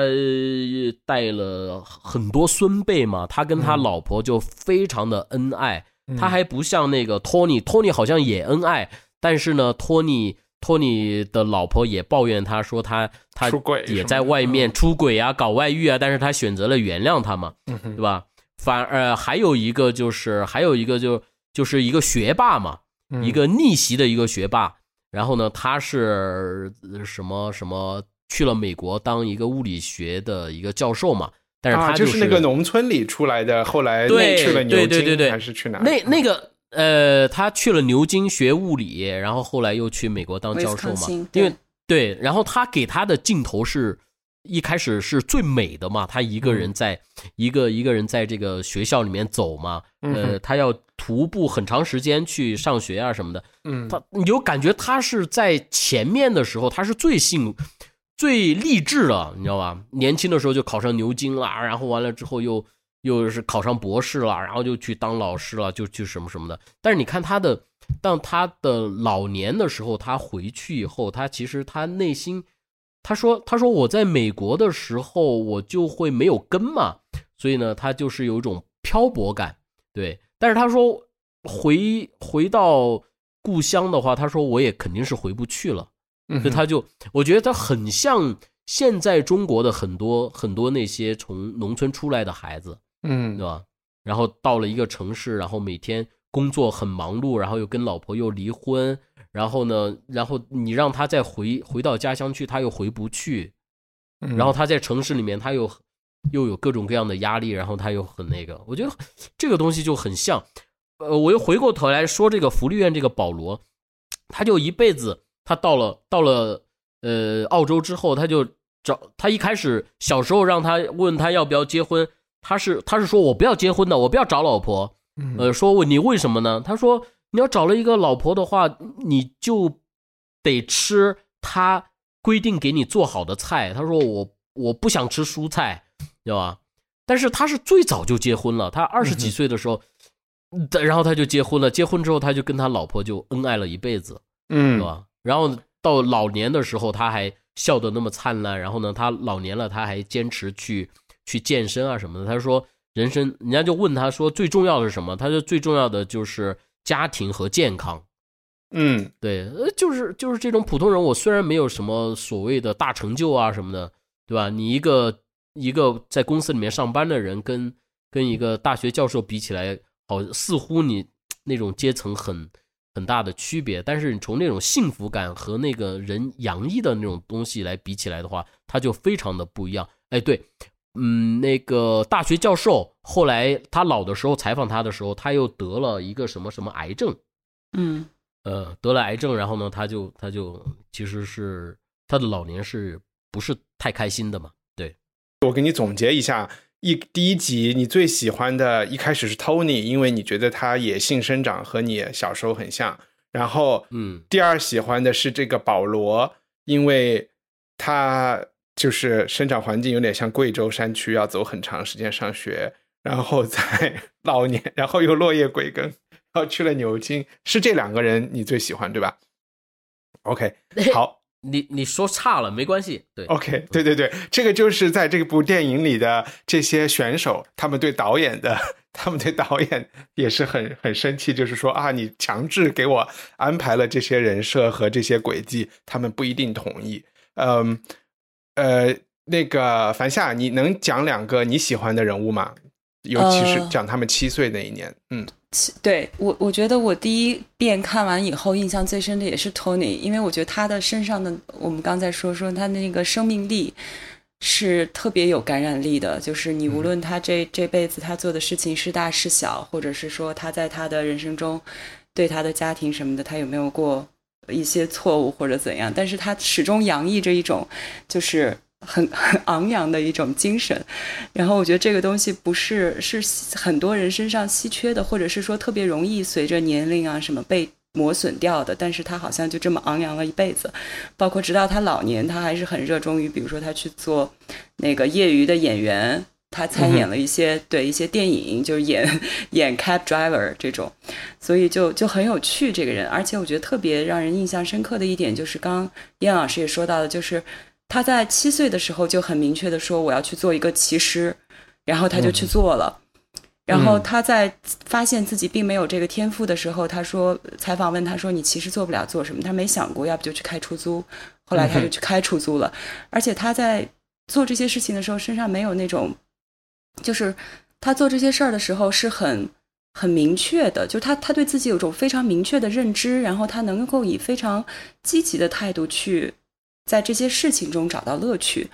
带了很多孙辈嘛，他跟他老婆就非常的恩爱。他还不像那个托尼，托尼好像也恩爱，但是呢，托尼托尼的老婆也抱怨他说他他也在外面出轨啊，搞外遇啊，但是他选择了原谅他嘛，对吧？反而还有一个就是还有一个就就是一个学霸嘛，一个逆袭的一个学霸，然后呢，他是什么什么？去了美国当一个物理学的一个教授嘛，但是他就是那个农村里出来的，后来去了牛津还是去哪？那那个呃，他去了牛津学物理，然后后来又去美国当教授嘛。因为对，然后他给他的镜头是一开始是最美的嘛，他一个人在一个一个人在这个学校里面走嘛，呃，他要徒步很长时间去上学啊什么的。嗯，他你就感觉他是在前面的时候，他是最幸。最励志了，你知道吧？年轻的时候就考上牛津了，然后完了之后又又是考上博士了，然后就去当老师了，就去什么什么的。但是你看他的，当他的老年的时候，他回去以后，他其实他内心，他说他说我在美国的时候，我就会没有根嘛，所以呢，他就是有一种漂泊感，对。但是他说回回到故乡的话，他说我也肯定是回不去了。所以他就，我觉得他很像现在中国的很多很多那些从农村出来的孩子，嗯，对吧？然后到了一个城市，然后每天工作很忙碌，然后又跟老婆又离婚，然后呢，然后你让他再回回到家乡去，他又回不去，然后他在城市里面，他又又有各种各样的压力，然后他又很那个，我觉得这个东西就很像，呃，我又回过头来说这个福利院这个保罗，他就一辈子。他到了到了呃澳洲之后，他就找他一开始小时候让他问他要不要结婚，他是他是说我不要结婚的，我不要找老婆，呃说你为什么呢？他说你要找了一个老婆的话，你就得吃他规定给你做好的菜。他说我我不想吃蔬菜，知道吧？但是他是最早就结婚了，他二十几岁的时候，然后他就结婚了，结婚之后他就跟他老婆就恩爱了一辈子，嗯，是吧？然后到老年的时候，他还笑得那么灿烂。然后呢，他老年了，他还坚持去去健身啊什么的。他说，人生人家就问他说，最重要的是什么？他说，最重要的就是家庭和健康。嗯，对，呃，就是就是这种普通人。我虽然没有什么所谓的大成就啊什么的，对吧？你一个一个在公司里面上班的人，跟跟一个大学教授比起来，好似乎你那种阶层很。很大的区别，但是你从那种幸福感和那个人洋溢的那种东西来比起来的话，他就非常的不一样。哎，对，嗯，那个大学教授后来他老的时候采访他的时候，他又得了一个什么什么癌症，嗯，呃，得了癌症，然后呢，他就他就其实是他的老年是不是太开心的嘛？对，我给你总结一下。一第一集你最喜欢的一开始是 Tony，因为你觉得他野性生长和你小时候很像。然后，嗯，第二喜欢的是这个保罗，因为他就是生长环境有点像贵州山区，要走很长时间上学，然后在 [LAUGHS] 老年，然后又落叶归根，然后去了牛津，是这两个人你最喜欢对吧？OK，[LAUGHS] 好。你你说差了没关系，对，OK，对对对，这个就是在这部电影里的这些选手，他们对导演的，[LAUGHS] 他们对导演也是很很生气，就是说啊，你强制给我安排了这些人设和这些轨迹，他们不一定同意。嗯，呃，那个樊夏，你能讲两个你喜欢的人物吗？尤其是讲他们七岁那一年，嗯。对我，我觉得我第一遍看完以后，印象最深的也是 Tony，因为我觉得他的身上的，我们刚才说说他那个生命力是特别有感染力的。就是你无论他这这辈子他做的事情是大是小，或者是说他在他的人生中对他的家庭什么的，他有没有过一些错误或者怎样，但是他始终洋溢着一种就是。很 [LAUGHS] 很昂扬的一种精神，然后我觉得这个东西不是是很多人身上稀缺的，或者是说特别容易随着年龄啊什么被磨损掉的，但是他好像就这么昂扬了一辈子，包括直到他老年，他还是很热衷于，比如说他去做那个业余的演员，他参演了一些对一些电影，就是演 [LAUGHS] 演 cab driver 这种，所以就就很有趣这个人，而且我觉得特别让人印象深刻的一点就是，刚燕老师也说到的，就是。他在七岁的时候就很明确的说我要去做一个骑师，然后他就去做了。然后他在发现自己并没有这个天赋的时候，他说采访问他说你骑师做不了做什么？他没想过，要不就去开出租。后来他就去开出租了。而且他在做这些事情的时候，身上没有那种，就是他做这些事儿的时候是很很明确的，就是他他对自己有种非常明确的认知，然后他能够以非常积极的态度去。在这些事情中找到乐趣，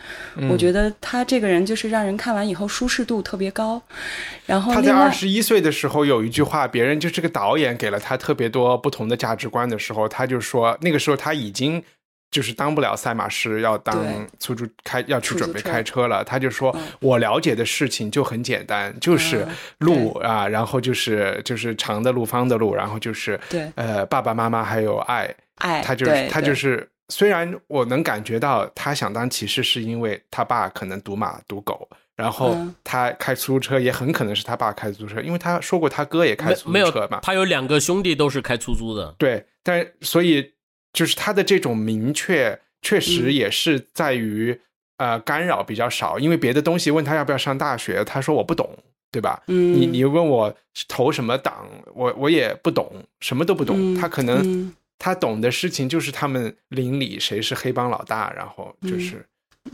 我觉得他这个人就是让人看完以后舒适度特别高。然后他在二十一岁的时候有一句话，别人就是个导演给了他特别多不同的价值观的时候，他就说那个时候他已经就是当不了赛马师，要当出租开要去准备开车了。他就说我了解的事情就很简单，就是路啊，然后就是就是长的路、方的路，然后就是对呃爸爸妈妈还有爱爱，他就是他就是。虽然我能感觉到他想当骑士，是因为他爸可能赌马赌狗，然后他开出租车也很可能是他爸开出租车，因为他说过他哥也开出租车嘛。他有两个兄弟都是开出租的。对，但所以就是他的这种明确，确实也是在于呃干扰比较少，因为别的东西问他要不要上大学，他说我不懂，对吧？嗯，你你问我投什么党，我我也不懂，什么都不懂，他可能。他懂的事情就是他们邻里谁是黑帮老大，然后就是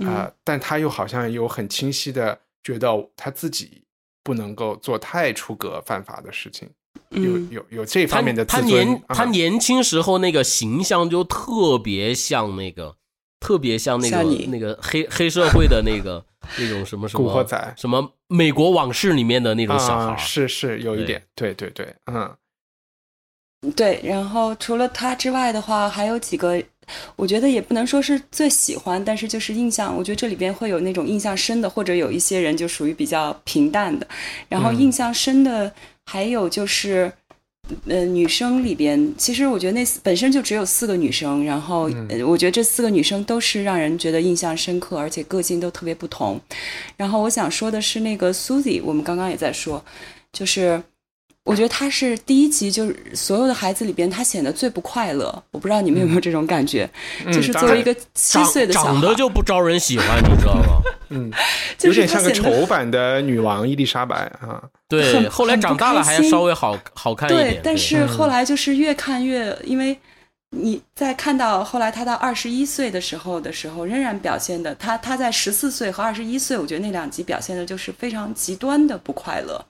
啊，但他又好像有很清晰的觉得他自己不能够做太出格犯法的事情，有有有这方面的他年他年轻时候那个形象就特别像那个特别像那个那个黑黑社会的那个 [LAUGHS] 那种什么什么古惑仔。什么美国往事里面的那种小孩，是是有一点，对对对，嗯。对，然后除了他之外的话，还有几个，我觉得也不能说是最喜欢，但是就是印象，我觉得这里边会有那种印象深的，或者有一些人就属于比较平淡的。然后印象深的还有就是，呃，女生里边，其实我觉得那本身就只有四个女生，然后我觉得这四个女生都是让人觉得印象深刻，而且个性都特别不同。然后我想说的是那个 Susie，我们刚刚也在说，就是。我觉得他是第一集，就是所有的孩子里边，他显得最不快乐。我不知道你们有没有这种感觉，就是作为一个七岁的小孩，长得就不招人喜欢，你知道吗？[LAUGHS] 嗯，[LAUGHS] 有点像个丑版的女王伊丽莎白啊。[LAUGHS] 对，后来长大了还稍微好好看一点。对，但是后来就是越看越，因为你在看到后来他到二十一岁的时候的时候，仍然表现的他他在十四岁和二十一岁，我觉得那两集表现的就是非常极端的不快乐。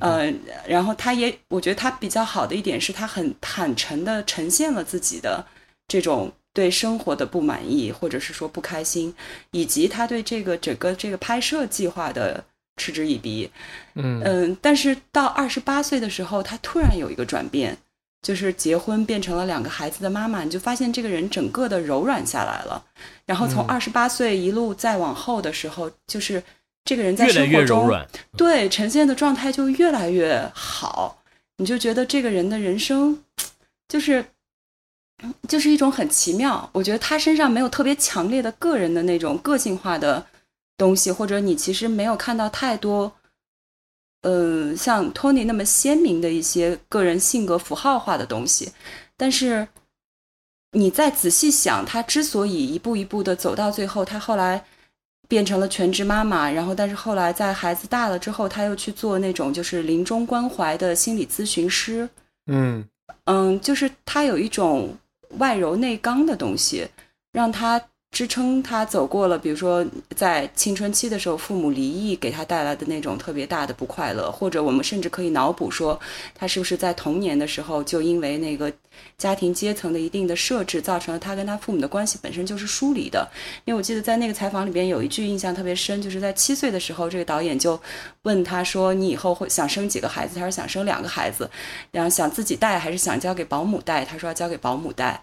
呃，然后他也，我觉得他比较好的一点是他很坦诚的呈现了自己的这种对生活的不满意，或者是说不开心，以及他对这个整个这个拍摄计划的嗤之以鼻。嗯嗯，但是到二十八岁的时候，他突然有一个转变，就是结婚变成了两个孩子的妈妈，你就发现这个人整个的柔软下来了。然后从二十八岁一路再往后的时候，就是。这个人在生活中，对呈现的状态就越来越好，你就觉得这个人的人生，就是就是一种很奇妙。我觉得他身上没有特别强烈的个人的那种个性化的东西，或者你其实没有看到太多，呃，像托尼那么鲜明的一些个人性格符号化的东西。但是你再仔细想，他之所以一步一步的走到最后，他后来。变成了全职妈妈，然后但是后来在孩子大了之后，她又去做那种就是临终关怀的心理咨询师。嗯嗯，就是她有一种外柔内刚的东西，让她支撑他走过了，比如说在青春期的时候，父母离异给他带来的那种特别大的不快乐，或者我们甚至可以脑补说，他是不是在童年的时候就因为那个家庭阶层的一定的设置，造成了他跟他父母的关系本身就是疏离的。因为我记得在那个采访里边有一句印象特别深，就是在七岁的时候，这个导演就问他说：“你以后会想生几个孩子？”他说：“想生两个孩子，然后想自己带还是想交给保姆带？”他说：“要交给保姆带。”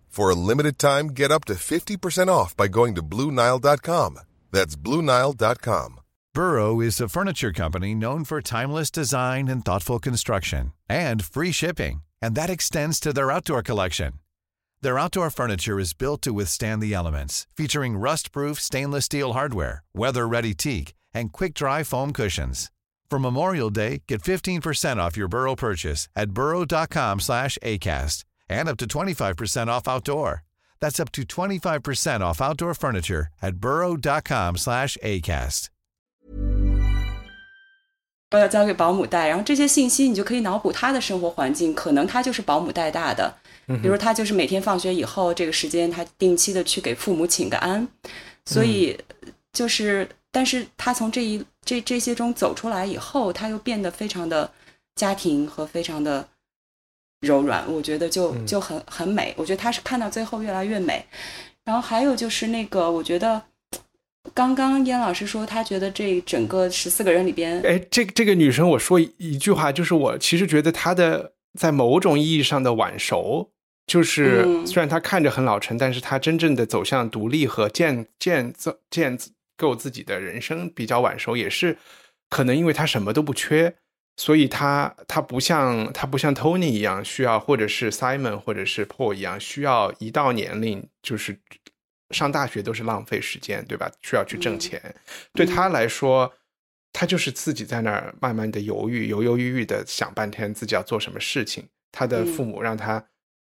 For a limited time, get up to 50% off by going to BlueNile.com. That's BlueNile.com. Burrow is a furniture company known for timeless design and thoughtful construction and free shipping, and that extends to their outdoor collection. Their outdoor furniture is built to withstand the elements, featuring rust-proof stainless steel hardware, weather-ready teak, and quick-dry foam cushions. For Memorial Day, get 15% off your Burrow purchase at burrow.com slash ACAST and up to 25% off outdoor. That's up to 25% off outdoor furniture at burrow.com slash ACAST. 要交给保姆带，然后这些信息你就可以脑补他的生活环境，可能他就是保姆带大的，比如他就是每天放学以后这个时间，他定期的去给父母请个安，所以就是，但是他从这一这这些中走出来以后，他又变得非常的家庭和非常的。柔软，我觉得就就很很美。我觉得她是看到最后越来越美。然后还有就是那个，我觉得刚刚燕老师说他觉得这整个十四个人里边，哎，这这个女生我说一句话，就是我其实觉得她的在某种意义上的晚熟，就是虽然她看着很老成，但是她真正的走向独立和建建造建构自己的人生比较晚熟，也是可能因为她什么都不缺。所以他他不像他不像 Tony 一样需要，或者是 Simon 或者是 Paul 一样需要一到年龄就是上大学都是浪费时间，对吧？需要去挣钱。对他来说，他就是自己在那儿慢慢的犹豫，犹犹豫豫的想半天自己要做什么事情。他的父母让他，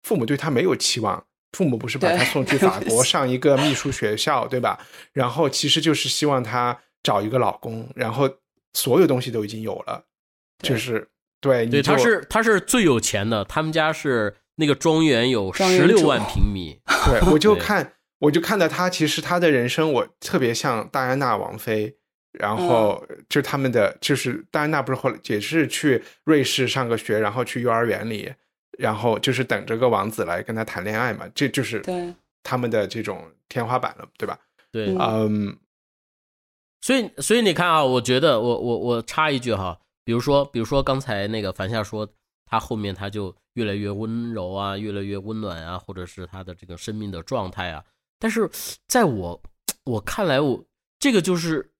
父母对他没有期望，父母不是把他送去法国 [LAUGHS] 上一个秘书学校，对吧？然后其实就是希望他找一个老公，然后所有东西都已经有了。就是对，对，他是他是最有钱的，他们家是那个庄园有十六万平米。[LAUGHS] 对，我就看我就看到他，其实他的人生我特别像戴安娜王妃，然后就他们的就是戴安娜不是后来也是去瑞士上个学，然后去幼儿园里，然后就是等着个王子来跟他谈恋爱嘛，这就是对他们的这种天花板了，对吧？对，嗯，所以所以你看啊，我觉得我我我插一句哈。比如说，比如说刚才那个樊夏说，他后面他就越来越温柔啊，越来越温暖啊，或者是他的这个生命的状态啊。但是在我我看来，我这个就是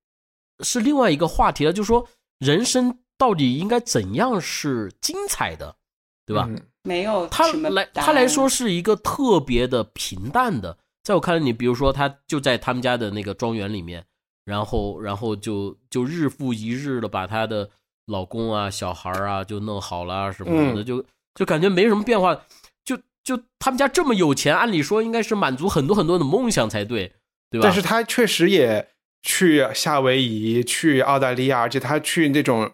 是另外一个话题了，就是说人生到底应该怎样是精彩的，对吧？没有他来他来说是一个特别的平淡的。在我看来，你比如说他就在他们家的那个庄园里面，然后然后就就日复一日的把他的。老公啊，小孩啊，就弄好了什么的，就就感觉没什么变化。就就他们家这么有钱，按理说应该是满足很多很多的梦想才对，对吧？但是他确实也去夏威夷、去澳大利亚，而且他去那种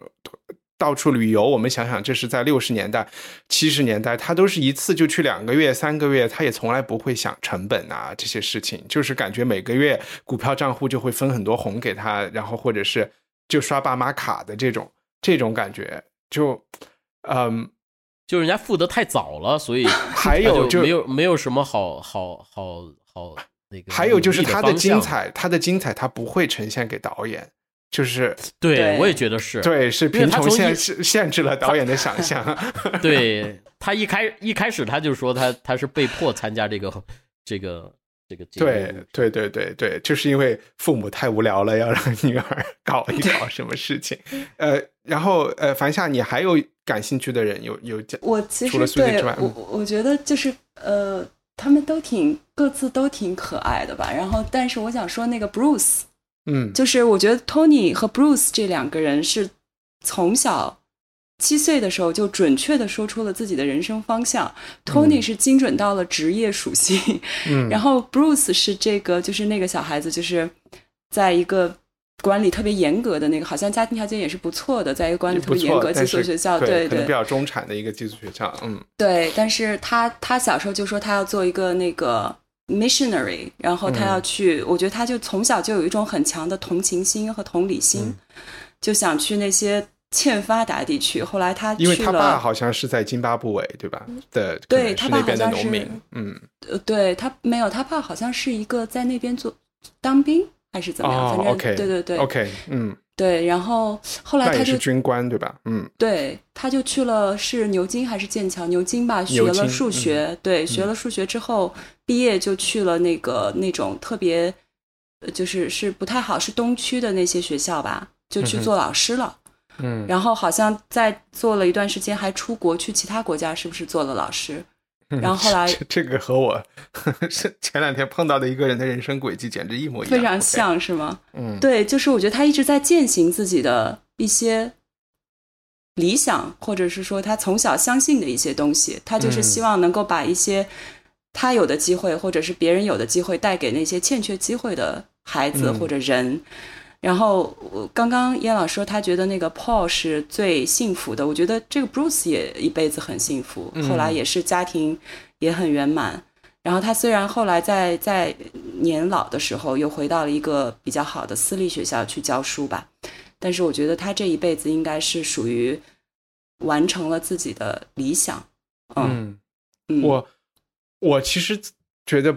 到处旅游。我们想想，这是在六十年代、七十年代，他都是一次就去两个月、三个月，他也从来不会想成本啊这些事情，就是感觉每个月股票账户就会分很多红给他，然后或者是就刷爸妈卡的这种。这种感觉就，嗯，就人家富得太早了，所以还有就没有没有什么好好好好那个。还有就是他的精彩，他的精彩他不会呈现给导演，就是对我也觉得是对，是贫穷限限制了导演的想象。[LAUGHS] 对他一开一开始他就说他他是被迫参加这个这个。这个对对对对对，就是因为父母太无聊了，要让女儿 [LAUGHS] 搞一搞什么事情。呃，然后呃，凡夏，你还有感兴趣的人有有讲？我其实对我我觉得就是呃，他们都挺各自都挺可爱的吧。然后，但是我想说那个 Bruce，嗯，就是我觉得 Tony 和 Bruce 这两个人是从小七岁的时候就准确的说出了自己的人生方向。Tony 是精准到了职业属性，嗯 [LAUGHS] 然后 Bruce 是这个就是那个小孩子，就是在一个。管理特别严格的那个，好像家庭条件也是不错的，在一个管理特别严格寄宿学校，对对，比较中产的一个寄宿学校，嗯，对。但是他他小时候就说他要做一个那个 missionary，然后他要去，我觉得他就从小就有一种很强的同情心和同理心，就想去那些欠发达地区。后来他因为他爸好像是在津巴布韦，对吧？的，对他爸好像是，嗯，呃，对他没有，他爸好像是一个在那边做当兵。还是怎么样？反正对对对，OK，嗯，对。然后后来他就军官对吧？嗯，对，他就去了是牛津还是剑桥？牛津吧，学了数学。对，学了数学之后毕业就去了那个那种特别，就是是不太好，是东区的那些学校吧，就去做老师了。嗯，然后好像在做了一段时间，还出国去其他国家，是不是做了老师？然后后来，这个和我 [LAUGHS] 是前两天碰到的一个人的人生轨迹简直一模一样，非常像是吗？嗯，对，就是我觉得他一直在践行自己的一些理想，或者是说他从小相信的一些东西，他就是希望能够把一些他有的机会，或者是别人有的机会，带给那些欠缺机会的孩子或者人。然后我刚刚燕老师说他觉得那个 Paul 是最幸福的，我觉得这个 Bruce 也一辈子很幸福，后来也是家庭也很圆满。然后他虽然后来在在年老的时候又回到了一个比较好的私立学校去教书吧，但是我觉得他这一辈子应该是属于完成了自己的理想。嗯，我我其实觉得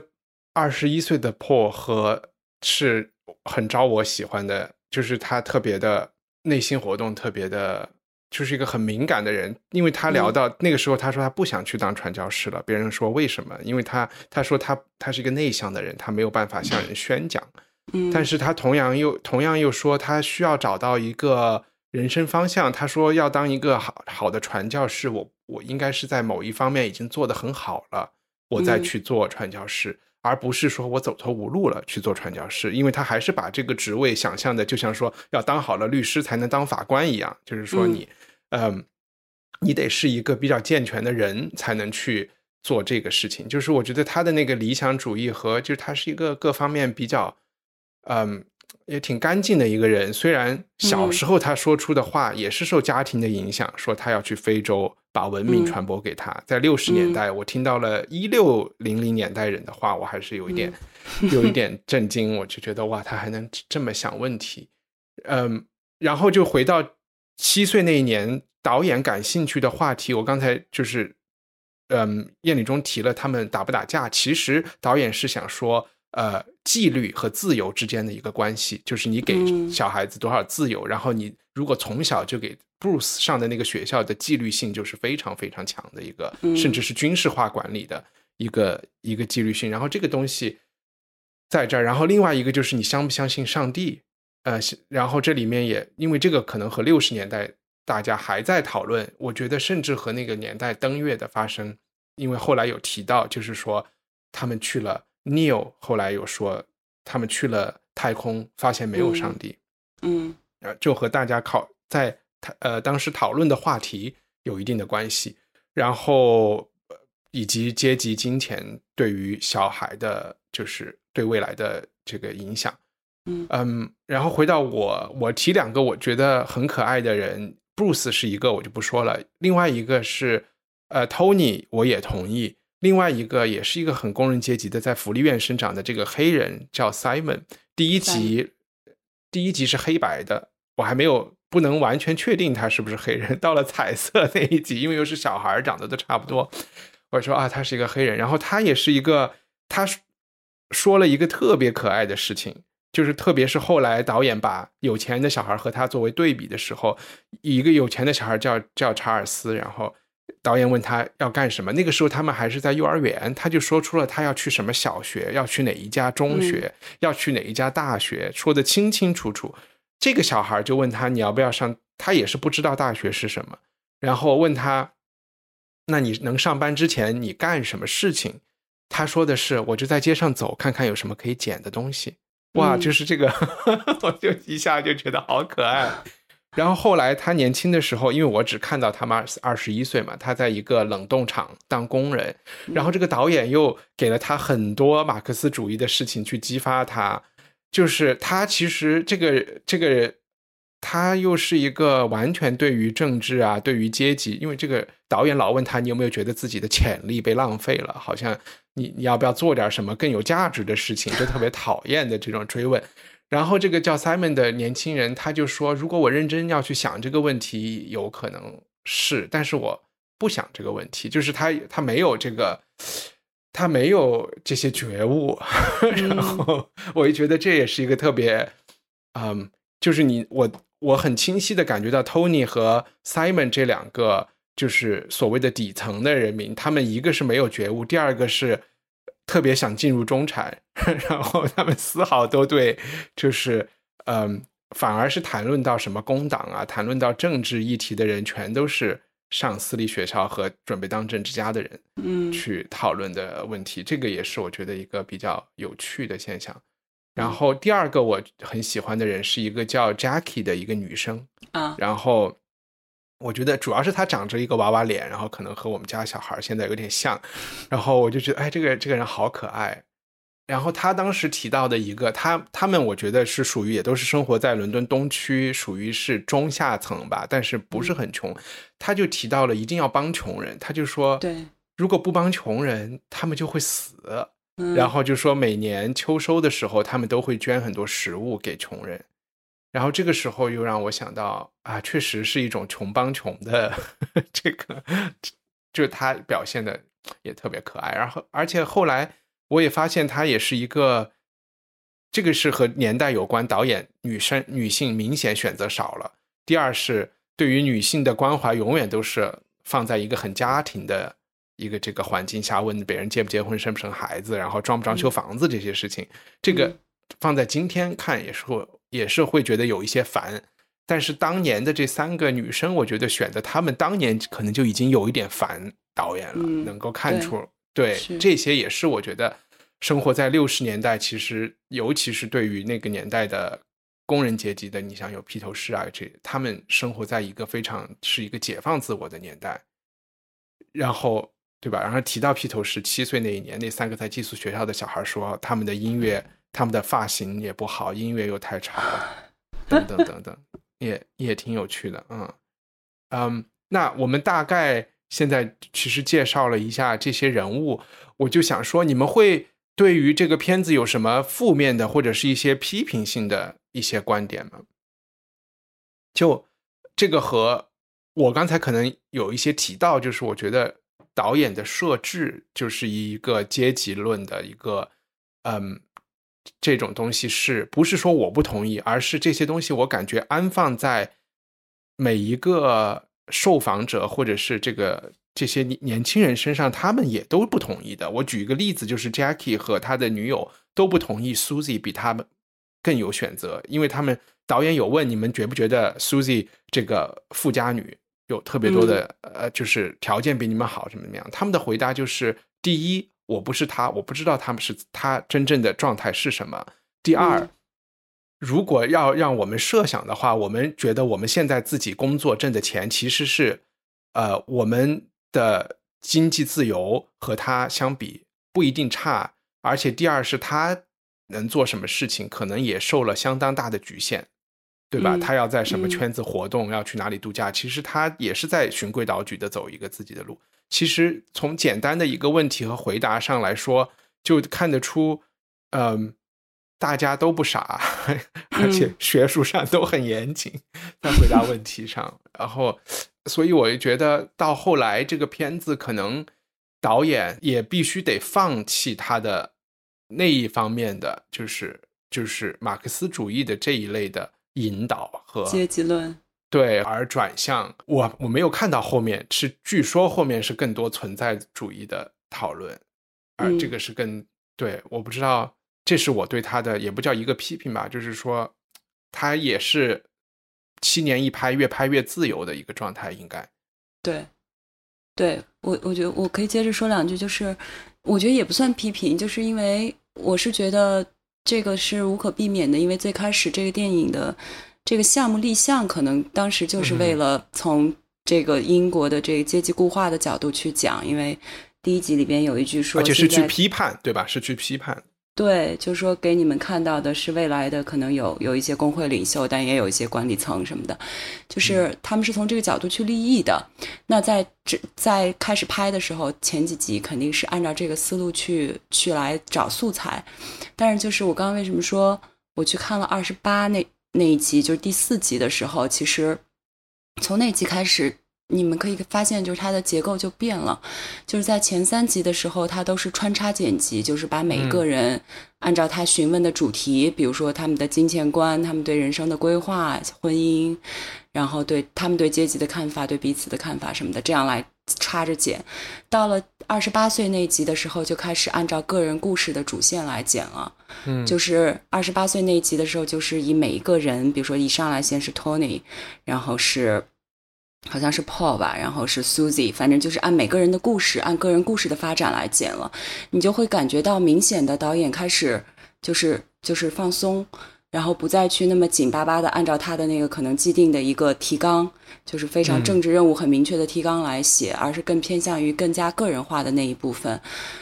二十一岁的 Paul 和是。很招我喜欢的，就是他特别的内心活动，特别的，就是一个很敏感的人。因为他聊到那个时候，他说他不想去当传教士了。别人说为什么？因为他他说他他是一个内向的人，他没有办法向人宣讲。[SNIFFS] 嗯，但是他同样又同样又说他需要找到一个人生方向。他说要当一个好好的传教士，我我应该是在某一方面已经做得很好了，我再去做传教士。而不是说我走投无路了去做传教士，因为他还是把这个职位想象的就像说要当好了律师才能当法官一样，就是说你，嗯，你得是一个比较健全的人才能去做这个事情。就是我觉得他的那个理想主义和就是他是一个各方面比较，嗯。也挺干净的一个人，虽然小时候他说出的话也是受家庭的影响，说他要去非洲把文明传播给他。在六十年代，我听到了一六零零年代人的话，我还是有一点 [LAUGHS] 有一点震惊，我就觉得哇，他还能这么想问题。嗯，然后就回到七岁那一年，导演感兴趣的话题，我刚才就是嗯，艳里中提了他们打不打架，其实导演是想说。呃，纪律和自由之间的一个关系，就是你给小孩子多少自由，然后你如果从小就给 Bruce 上的那个学校的纪律性就是非常非常强的一个，甚至是军事化管理的一个一个纪律性。然后这个东西在这儿，然后另外一个就是你相不相信上帝？呃，然后这里面也因为这个可能和六十年代大家还在讨论，我觉得甚至和那个年代登月的发生，因为后来有提到，就是说他们去了。Neil 后来有说，他们去了太空，发现没有上帝。嗯，呃，就和大家考在呃当时讨论的话题有一定的关系。然后以及阶级、金钱对于小孩的，就是对未来的这个影响。嗯嗯，然后回到我，我提两个我觉得很可爱的人，Bruce 是一个，我就不说了。另外一个是呃 Tony，我也同意。另外一个也是一个很工人阶级的，在福利院生长的这个黑人叫 Simon。第一集，第一集是黑白的，我还没有不能完全确定他是不是黑人。到了彩色那一集，因为又是小孩长得都差不多，我说啊，他是一个黑人。然后他也是一个，他说了一个特别可爱的事情，就是特别是后来导演把有钱的小孩和他作为对比的时候，一个有钱的小孩叫叫查尔斯，然后。导演问他要干什么？那个时候他们还是在幼儿园，他就说出了他要去什么小学，要去哪一家中学，要去哪一家大学，说的清清楚楚。这个小孩就问他你要不要上，他也是不知道大学是什么，然后问他，那你能上班之前你干什么事情？他说的是，我就在街上走，看看有什么可以捡的东西。哇，嗯就是这个，[LAUGHS] 我就一下就觉得好可爱。然后后来他年轻的时候，因为我只看到他们二二十一岁嘛，他在一个冷冻厂当工人，然后这个导演又给了他很多马克思主义的事情去激发他，就是他其实这个这个他又是一个完全对于政治啊，对于阶级，因为这个导演老问他你有没有觉得自己的潜力被浪费了，好像你你要不要做点什么更有价值的事情，就特别讨厌的这种追问。然后这个叫 Simon 的年轻人他就说，如果我认真要去想这个问题，有可能是，但是我不想这个问题，就是他他没有这个。他没有这些觉悟，然后我就觉得这也是一个特别，嗯，就是你我我很清晰的感觉到 Tony 和 Simon 这两个就是所谓的底层的人民，他们一个是没有觉悟，第二个是特别想进入中产，然后他们丝毫都对就是嗯，反而是谈论到什么工党啊，谈论到政治议题的人，全都是上私立学校和准备当政治家的人。嗯去讨论的问题，这个也是我觉得一个比较有趣的现象。然后第二个我很喜欢的人是一个叫 Jackie 的一个女生，啊，然后我觉得主要是她长着一个娃娃脸，然后可能和我们家小孩现在有点像，然后我就觉得哎，这个这个人好可爱。然后他当时提到的一个，他他们我觉得是属于也都是生活在伦敦东区，属于是中下层吧，但是不是很穷。他就提到了一定要帮穷人，他就说，对，如果不帮穷人，他们就会死。嗯然后就说每年秋收的时候，他们都会捐很多食物给穷人。然后这个时候又让我想到啊，确实是一种穷帮穷的 [LAUGHS] 这个，就是他表现的也特别可爱。然后而且后来我也发现她也是一个，这个是和年代有关，导演女生女性明显选择少了。第二是对于女性的关怀永远都是放在一个很家庭的一个这个环境下，问别人结不结婚、生不生孩子，然后装不装修房子这些事情，这个放在今天看也是会也是会觉得有一些烦。但是当年的这三个女生，我觉得选择她们当年可能就已经有一点烦导演了，嗯能够看出对这些也是我觉得生活在六十年代，其实尤其是对于那个年代的工人阶级的，你像有披头士啊，这他们生活在一个非常是一个解放自我的年代，然后对吧？然后提到披头士七岁那一年，那三个在寄宿学校的小孩说，他们的音乐、他们的发型也不好，音乐又太吵，等等等等，[LAUGHS] 也也挺有趣的，嗯嗯。那我们大概现在其实介绍了一下这些人物，我就想说，你们会对于这个片子有什么负面的或者是一些批评性的一些观点吗？就这个和我刚才可能有一些提到，就是我觉得导演的设置就是一个阶级论的一个，嗯，这种东西是不是说我不同意，而是这些东西我感觉安放在每一个受访者或者是这个这些年年轻人身上，他们也都不同意的。我举一个例子，就是 Jackie 和他的女友都不同意 Susie 比他们更有选择，因为他们导演有问你们觉不觉得 Susie 这个富家女有特别多的、呃，就是条件比你们好，什么怎么样？他们的回答就是：第一，我不是他，我不知道他们是他真正的状态是什么；第二。嗯如果要让我们设想的话，我们觉得我们现在自己工作挣的钱其实是，呃，我们的经济自由和他相比不一定差，而且第二是他能做什么事情，可能也受了相当大的局限，对吧？嗯他要在什么嗯圈子活动，要去哪里度假，其实他也是在循规蹈矩的走一个自己的路。其实从简单的一个问题和回答上来说，就看得出，嗯、大家都不傻，而且学术上都很严谨，在回答问题上。然后，所以我就觉得到后来这个片子可能导演也必须得放弃他的那一方面的，就是就是马克思主义的这一类的引导和阶级论，对，而转向我我没有看到后面是，据说后面是更多存在主义的讨论，而嗯。这个是更、对，我不知道，这是我对他的也不叫一个批评吧，就是说他也是七年一拍，越拍越自由的一个状态，应该对，对我我觉得我可以接着说两句，就是我觉得也不算批评，就是因为我是觉得这个是无可避免的，因为最开始这个电影的这个项目立项，可能当时就是为了从这个英国的这个阶级固化的角度去讲，因为第一集里边有一句说，而且是去批判，对吧？是去批判。对，就是说给你们看到的是未来的，可能有有一些工会领袖，但也有一些管理层什么的，就是他们是从这个角度去立意的。那在这在开始拍的时候，前几集肯定是按照这个思路去去来找素材。但是就是我刚刚为什么说我去看了二十八那那一集，就是第四集的时候，其实从那集开始。你们可以发现，就是它的结构就变了。就是在前三集的时候，它都是穿插剪辑，就是把每一个人按照他询问的主题，比如说他们的金钱观、他们对人生的规划、婚姻，然后对他们对阶级的看法、对彼此的看法什么的，这样来插着剪。到了二十八岁那集的时候，就开始按照个人故事的主线来剪了。嗯，就是二十八岁那集的时候，就是以每一个人，比如说一上来先是 Tony，然后是。好像是 Paul 吧，然后是 Susie，反正就是按每个人的故事，按个人故事的发展来剪了，你就会感觉到明显的导演开始就是就是放松，然后不再去那么紧巴巴的按照他的那个可能既定的一个提纲，就是非常政治任务很明确的提纲来写，而是更偏向于更加个人化的那一部分。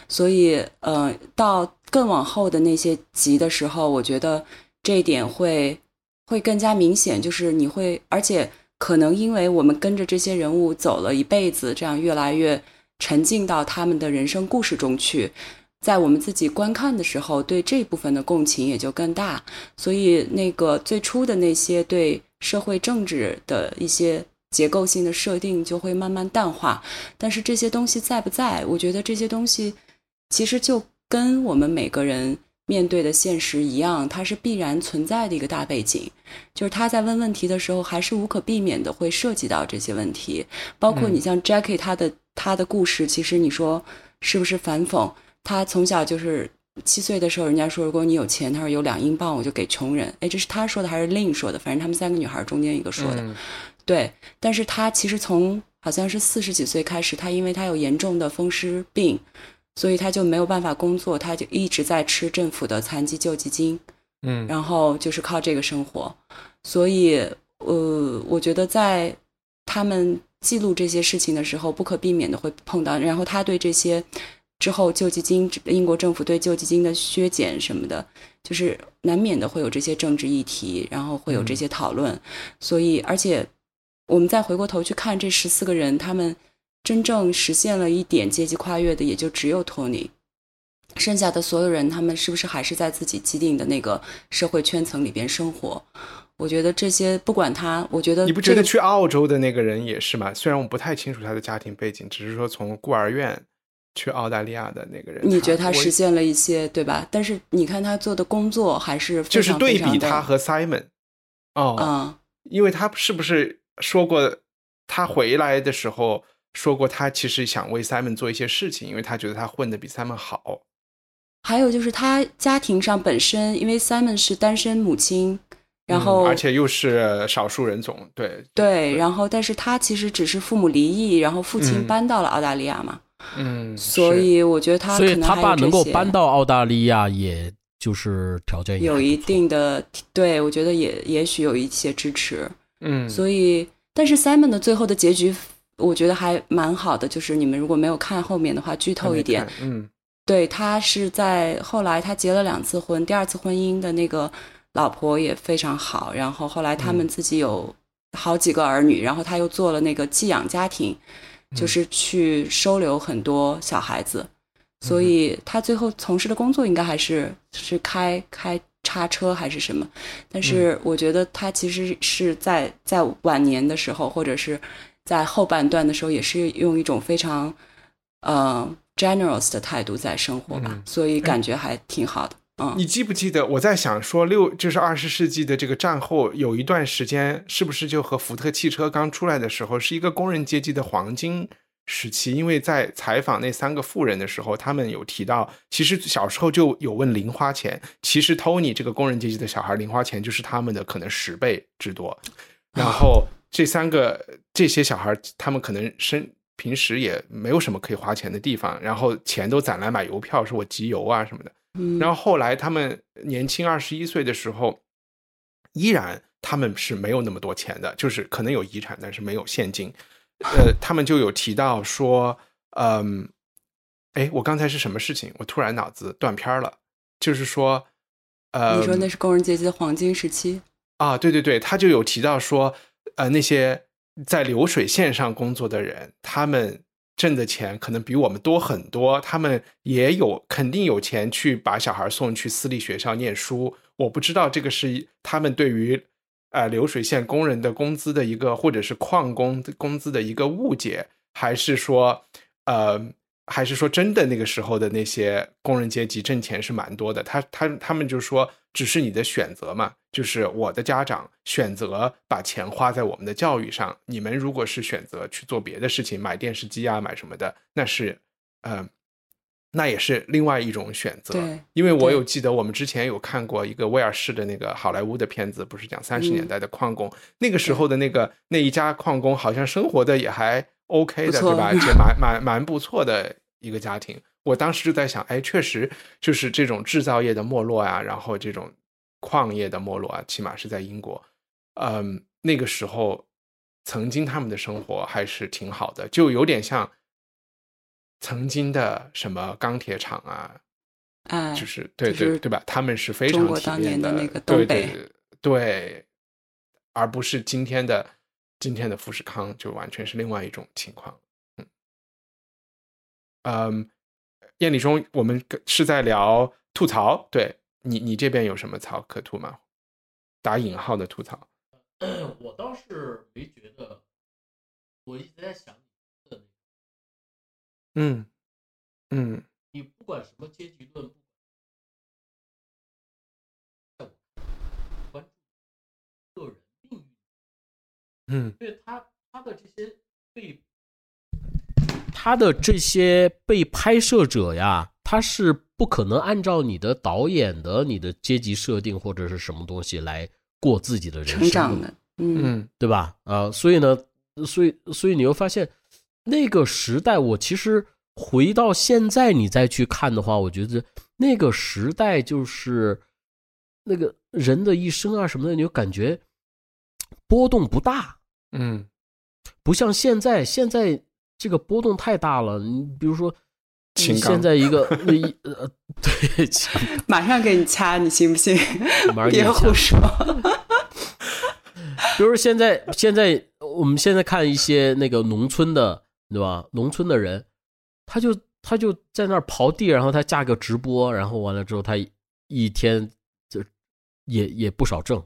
所以，呃，到更往后的那些集的时候，我觉得这一点会会更加明显，就是你会而且。可能因为我们跟着这些人物走了一辈子，这样越来越沉浸到他们的人生故事中去，在我们自己观看的时候，对这部分的共情也就更大。所以，那个最初的那些对社会政治的一些结构性的设定就会慢慢淡化。但是这些东西在不在？我觉得这些东西其实就跟我们每个人。面对的现实一样，它是必然存在的一个大背景，就是他在问问题的时候，还是无可避免的会涉及到这些问题。包括你像 Jackie 他的他的故事，其实你说是不是反讽？他从小就是七岁的时候，人家说如果你有钱，他说有两英镑我就给穷人。哎，这是他说的还是另说的？反正他们三个女孩中间一个说的。对，但是他其实从好像是四十几岁开始，他因为他有严重的风湿病。所以他就没有办法工作，他就一直在吃政府的残疾救济金，嗯，然后就是靠这个生活。所以，呃，我觉得在他们记录这些事情的时候，不可避免的会碰到。然后他对这些之后救济金，英国政府对救济金的削减什么的，就是难免的会有这些政治议题，然后会有这些讨论。所以，而且我们再回过头去看这十四个人，他们。真正实现了一点阶级跨越的，也就只有托尼，剩下的所有人，他们是不是还是在自己既定的那个社会圈层里边生活？我觉得这些不管他，我觉得你不觉得去澳洲的那个人也是吗？虽然我不太清楚他的家庭背景，只是说从孤儿院去澳大利亚的那个人，你觉得他实现了一些对吧？但是你看他做的工作还是就是对比他和 Simon 哦，嗯，因为他是不是说过他回来的时候？说过，他其实想为 Simon 做一些事情，因为他觉得他混的比 Simon 好。还有就是他家庭上本身，因为 Simon 是单身母亲，然后而且又是少数人种，对对。然后，但是他其实只是父母离异，然后父亲搬到了澳大利亚嘛。嗯，所以我觉得他，所以他爸能够搬到澳大利亚，也就是条件有一定的，对我觉得也也许有一些支持。嗯，所以，但是 Simon 的最后的结局。我觉得还蛮好的，就是你们如果没有看后面的话，剧透一点。嗯，对他是在后来他结了两次婚，第二次婚姻的那个老婆也非常好，然后后来他们自己有好几个儿女，然后他又做了那个寄养家庭，就是去收留很多小孩子，所以他最后从事的工作应该还是是开开叉车还是什么，但是我觉得他其实是在在晚年的时候或者是。在后半段的时候，也是用一种非常，呃，generous 的态度在生活吧，所以感觉还挺好的。嗯，你记不记得我在想说，六就是二十世纪的这个战后有一段时间，是不是就和福特汽车刚出来的时候，是一个工人阶级的黄金时期？因为在采访那三个富人的时候，他们有提到，其实小时候就有问零花钱，其实 Tony 这个工人阶级的小孩零花钱就是他们的可能十倍之多，然后。这三个这些小孩，他们可能生平时也没有什么可以花钱的地方，然后钱都攒来买邮票，说我集邮啊什么的。嗯，然后后来他们年轻二十一岁的时候，依然他们是没有那么多钱的，就是可能有遗产，但是没有现金。呃，他们就有提到说，嗯，哎，我刚才是什么事情？我突然脑子断片了。就是说，呃，你说那是工人阶级的黄金时期啊，对对对，他就有提到说，呃，那些在流水线上工作的人，他们挣的钱可能比我们多很多，他们也有肯定有钱去把小孩送去私立学校念书。我不知道这个是他们对于呃流水线工人的工资的一个，或者是矿工工资的一个误解，还是说，呃。还是说真的，那个时候的那些工人阶级挣钱是蛮多的。他他他们就说，只是你的选择嘛，就是我的家长选择把钱花在我们的教育上。你们如果是选择去做别的事情，买电视机啊，买什么的，那是，嗯，那也是另外一种选择。对，因为我有记得我们之前有看过一个威尔士的那个好莱坞的片子，不是讲三十年代的矿工，那个时候的那个那一家矿工好像生活的也还。OK 的，对吧？[LAUGHS] 且蛮蛮蛮不错的一个家庭。我当时就在想，哎，确实就是这种制造业的没落啊，然后这种矿业的没落啊，起码是在英国，嗯，那个时候曾经他们的生活还是挺好的，就有点像曾经的什么钢铁厂啊，啊，就是对对对吧？他们是非常体面的那个对对对，而不是今天的。今天的富士康就完全是另外一种情况，嗯，嗯，艳丽中，我们是在聊吐槽，对你，你这边有什么槽可吐吗？打引号的吐槽，我倒是没觉得，我一直在想嗯嗯，你不管什么阶级论，关注个人。嗯，对他他的这些被他的这些被拍摄者呀，他是不可能按照你的导演的你的阶级设定或者是什么东西来过自己的人生的，嗯，对吧？啊，所以呢，所以所以你又发现那个时代，我其实回到现在你再去看的话，我觉得那个时代就是那个人的一生啊什么的，你就感觉波动不大。嗯，不像现在，现在这个波动太大了。你比如说，现在一个 [LAUGHS] 一呃，对，马上给你掐，你信不信？别胡说。比如现在，现在我们现在看一些那个农村的，对吧？农村的人，他就他就在那儿刨地，然后他架个直播，然后完了之后，他一天就也也不少挣，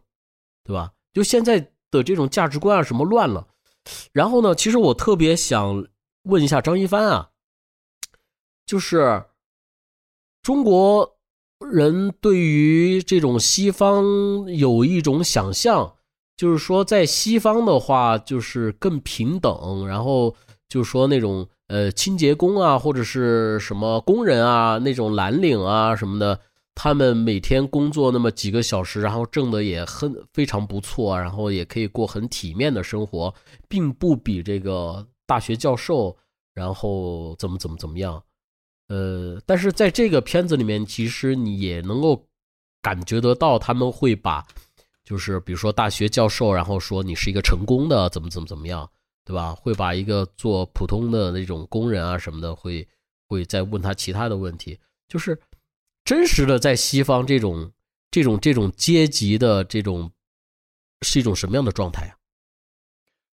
对吧？就现在。的这种价值观啊，什么乱了？然后呢，其实我特别想问一下张一帆啊，就是中国人对于这种西方有一种想象，就是说在西方的话，就是更平等，然后就是说那种呃清洁工啊，或者是什么工人啊，那种蓝领啊什么的。他们每天工作那么几个小时，然后挣的也很非常不错，然后也可以过很体面的生活，并不比这个大学教授，然后怎么怎么怎么样。呃，但是在这个片子里面，其实你也能够感觉得到，他们会把，就是比如说大学教授，然后说你是一个成功的，怎么怎么怎么样，对吧？会把一个做普通的那种工人啊什么的，会会再问他其他的问题，就是。真实的在西方，这种这种这种阶级的这种是一种什么样的状态啊？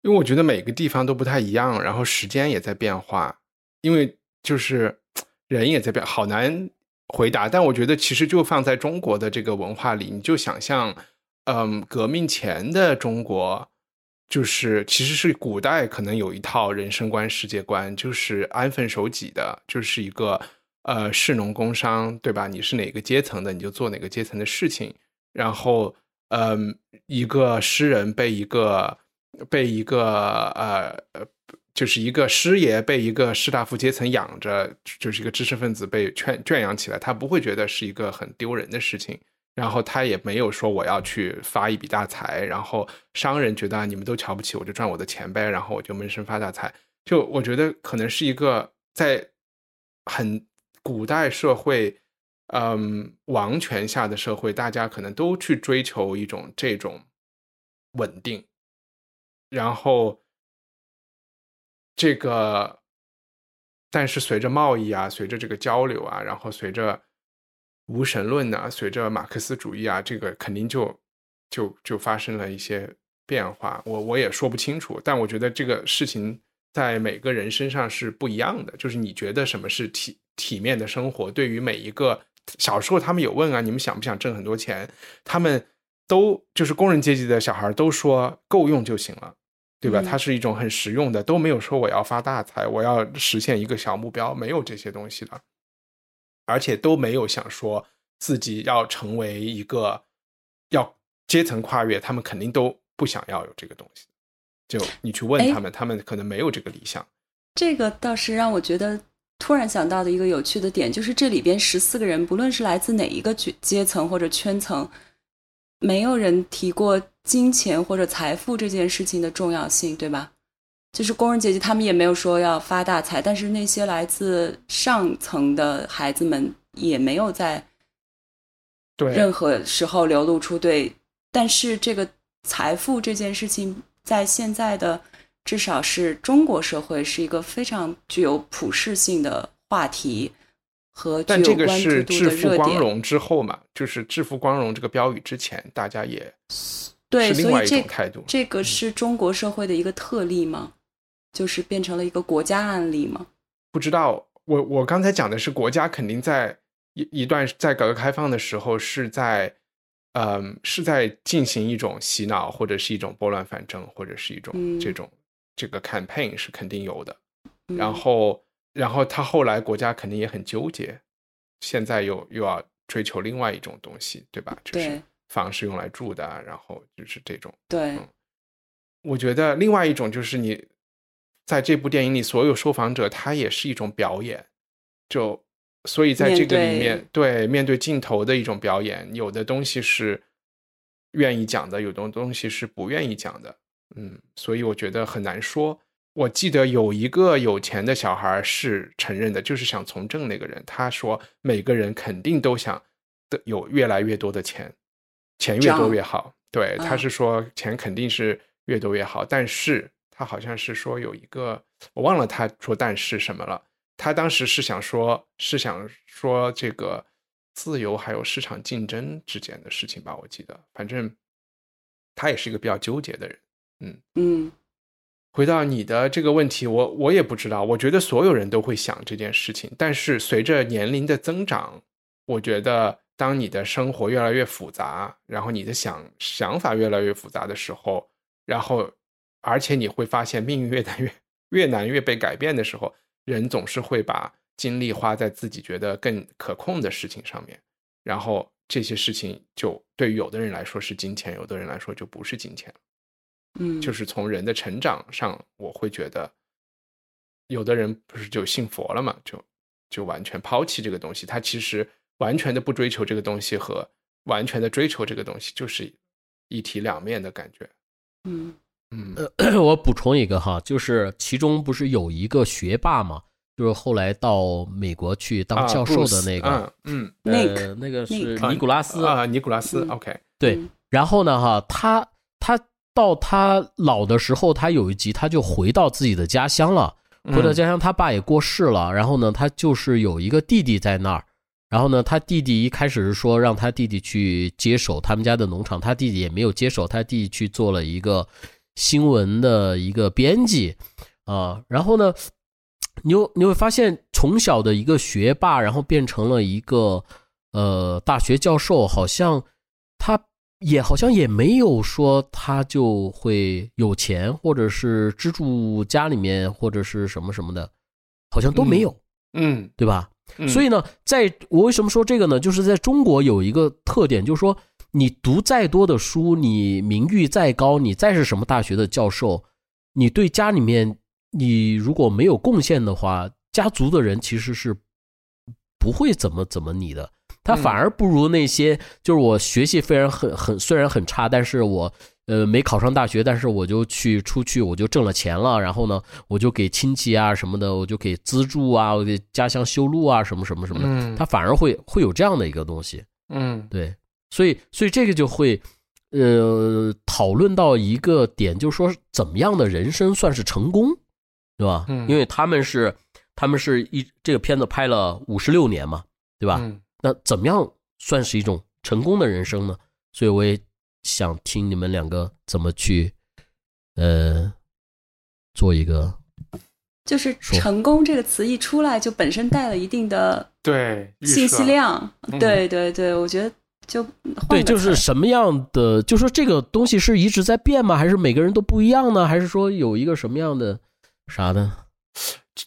因为我觉得每个地方都不太一样，然后时间也在变化，因为就是人也在变，好难回答。但我觉得其实就放在中国的这个文化里，你就想象，嗯，革命前的中国，就是其实是古代可能有一套人生观、世界观，就是安分守己的，就是一个。呃，士农工商，对吧？你是哪个阶层的，你就做哪个阶层的事情。然后，嗯，一个诗人被一个被一个呃呃，就是一个师爷被一个士大夫阶层养着，就是一个知识分子被圈圈养起来，他不会觉得是一个很丢人的事情。然后他也没有说我要去发一笔大财。然后商人觉得你们都瞧不起我，就赚我的钱呗。然后我就闷声发大财。就我觉得可能是一个在很古代社会，嗯，王权下的社会，大家可能都去追求一种这种稳定，然后这个，但是随着贸易啊，随着这个交流啊，然后随着无神论啊，随着马克思主义啊，这个肯定就就就发生了一些变化。我我也说不清楚，但我觉得这个事情在每个人身上是不一样的。就是你觉得什么是体体面的生活？对于每一个小时候，他们有问啊，你们想不想挣很多钱？他们都就是工人阶级的小孩都说够用就行了，对吧？嗯它是一种很实用的，都没有说我要发大财，我要实现一个小目标，没有这些东西的。而且都没有想说自己要成为一个要阶层跨越，他们肯定都不想要有这个东西。就你去问哎他们，他们可能没有这个理想。这个倒是让我觉得突然想到的一个有趣的点，就是这里边十四个人，不论是来自哪一个阶阶层或者圈层，没有人提过金钱或者财富这件事情的重要性，对吧？就是工人阶级，他们也没有说要发大财，但是那些来自上层的孩子们也没有在对，任何时候流露出对，但是这个财富这件事情，在现在的至少是中国社会是一个非常具有普适性的话题和具但这个有关注是度致富的热点。光荣之后嘛，就是致富光荣这个标语之前，大家也对，另外一所以这种态度。这个是中国社会的一个特例吗？就是变成了一个国家案例吗？不知道，我我刚才讲的是国家肯定在一一段在改革开放的时候是在，嗯，是在进行一种洗脑或者是一种拨乱反正或者是一种嗯这种、这个 campaign 是肯定有的。嗯然后，然后他后来国家肯定也很纠结，现在又又要追求另外一种东西，对吧？就是对房是用来住的，然后就是这种。对，我觉得另外一种就是你在这部电影里，所有受访者他也是一种表演，就所以在这个里面，对面对镜头的一种表演，有的东西是愿意讲的，有的东西是不愿意讲的，嗯，所以我觉得很难说。我记得有一个有钱的小孩是承认的，就是想从政那个人，他说每个人肯定都想的有越来越多的钱，钱越多越好。对，他嗯是说钱肯定是越多越好，但是他好像是说有一个我忘了他说但是什么了。他当时是想说，是想说这个自由还有市场竞争之间的事情吧，我记得，反正他也是一个比较纠结的人。嗯回到你的这个问题，我我也不知道。我觉得所有人都会想这件事情，但是随着年龄的增长，我觉得当你的生活越来越复杂，然后你的想想法越来越复杂的时候，然后而且你会发现命运越难越越难越被改变的时候，人总是会把精力花在自己觉得更可控的事情上面，然后这些事情就对于有的人来说是金钱，有的人来说就不是金钱。嗯，就是从人的成长上，我会觉得，有的人不是就信佛了嘛，就就完全抛弃这个东西，他其实完全的不追求这个东西和完全的追求这个东西，就是一体两面的感觉。嗯。嗯。[CLEARS THROAT] 我补充一个哈，就是其中不是有一个学霸嘛，就是后来到美国去当啊教授的那个，嗯嗯呃 Nick，那个是尼古拉斯啊，尼古拉斯嗯，OK，对嗯，然后呢，哈，他他到他老的时候，他有一集他就回到自己的家乡了。回到嗯家乡，他爸也过世了。然后呢，他就是有一个弟弟在那儿。然后呢，他弟弟一开始是说让他弟弟去接手他们家的农场，他弟弟也没有接手，他弟弟去做了一个新闻的一个编辑啊。然后呢，你有你会发现，从小的一个学霸，然后变成了一个呃大学教授，好像他也好像也没有说他就会有钱，或者是资助家里面或者是什么什么的，好像都没有，嗯，对吧？嗯所以呢，在我为什么说这个呢？就是在中国有一个特点，就是说你读再多的书，你名誉再高，你再是什么大学的教授，你对家里面你如果没有贡献的话，家族的人其实是不会怎么怎么你的。他反而不如那些就是我学习虽然很很虽然很差，但是我呃没考上大学，但是我就去出去我就挣了钱了，然后呢我就给亲戚啊什么的，我就给资助啊，我给家乡修路啊什么什么什么的，他反而会会有这样的一个东西。嗯，对，所以所以这个就会。呃，讨论到一个点，就是说怎么样的人生算是成功，对吧？嗯，因为他们是，他们是一这个片子拍了五十六年嘛，对吧？嗯，那怎么样算是一种成功的人生呢？所以我也想听你们两个怎么去，呃，做一个，就是成功这个词一出来，就本身带了一定的对信息量，对对对，我觉得。就对，就是什么样的？就说这个东西是一直在变吗？还是每个人都不一样呢？还是说有一个什么样的啥呢？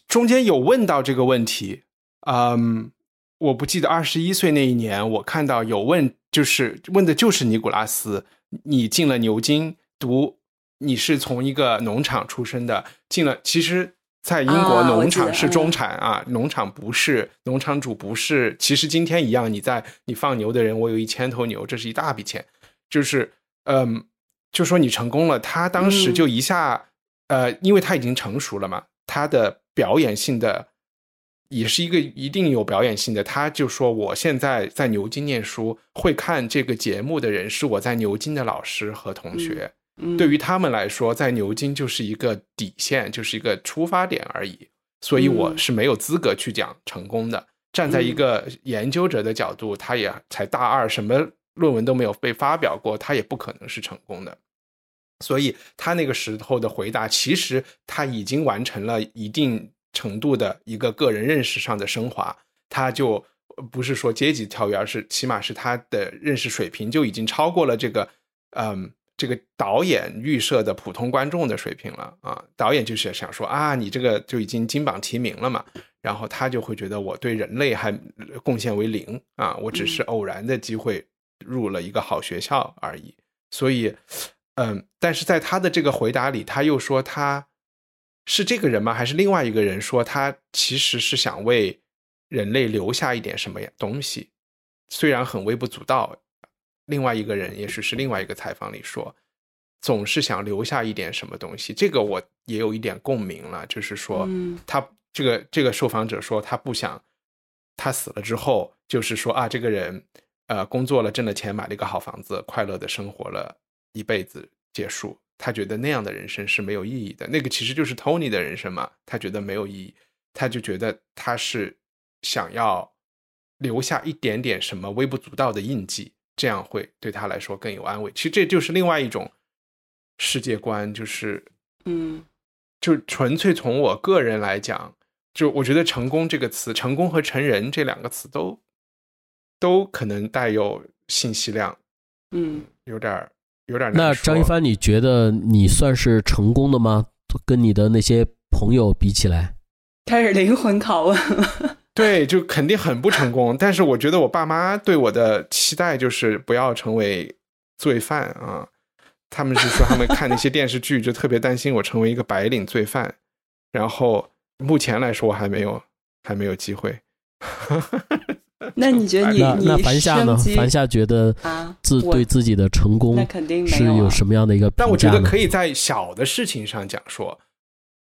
中间有问到这个问题，嗯，我不记得二十一岁那一年，我看到有问，就是问的就是尼古拉斯，你进了牛津读，你是从一个农场出身的，进了，其实。在英国，农场是中产啊，农场不是农场主不是。其实今天一样，你在你放牛的人，我有一千头牛，这是一大笔钱。就是，嗯，就说你成功了，他当时就一下，呃，因为他已经成熟了嘛，他的表演性的也是一个一定有表演性的。他就说，我现在在牛津念书，会看这个节目的人是我在牛津的老师和同学。对于他们来说，在牛津就是一个底线，就是一个出发点而已。所以我是没有资格去讲成功的。站在一个研究者的角度，他也才大二，什么论文都没有被发表过，他也不可能是成功的。所以他那个时候的回答，其实他已经完成了一定程度的一个个人认识上的升华。他就不是说阶级跳跃，而是起码是他的认识水平就已经超过了这个，嗯。这个导演预设的普通观众的水平了啊！导演就是想说啊，你这个就已经金榜题名了嘛，然后他就会觉得我对人类还贡献为零啊，我只是偶然的机会入了一个好学校而已。所以，嗯，但是在他的这个回答里，他又说他是这个人吗？还是另外一个人说他其实是想为人类留下一点什么东西，虽然很微不足道。另外一个人，也许是另外一个采访里说，总是想留下一点什么东西。这个我也有一点共鸣了，就是说，他这个这个受访者说，他不想他死了之后，就是说啊，这个人呃工作了，挣了钱，买了一个好房子，快乐的生活了一辈子，结束。他觉得那样的人生是没有意义的。那个其实就是 Tony 的人生嘛，他觉得没有意义，他就觉得他是想要留下一点点什么微不足道的印记。这样会对他来说更有安慰。其实这就是另外一种世界观，就是，嗯，就纯粹从我个人来讲，就我觉得“成功”这个词，“成功”和“成人”这两个词都都可能带有信息量，嗯，有点有点。那张一帆，你觉得你算是成功的吗？跟你的那些朋友比起来，开始灵魂拷问了。[LAUGHS] 对，就肯定很不成功。但是我觉得我爸妈对我的期待就是不要成为罪犯啊。他们是说他们看那些电视剧就特别担心我成为一个白领罪犯。然后目前来说我还没有还没有机会。[LAUGHS] 那你觉得你那那樊夏呢？樊夏觉得自对自己的成功那肯定是有什么样的一个？但我觉得可以在小的事情上讲说，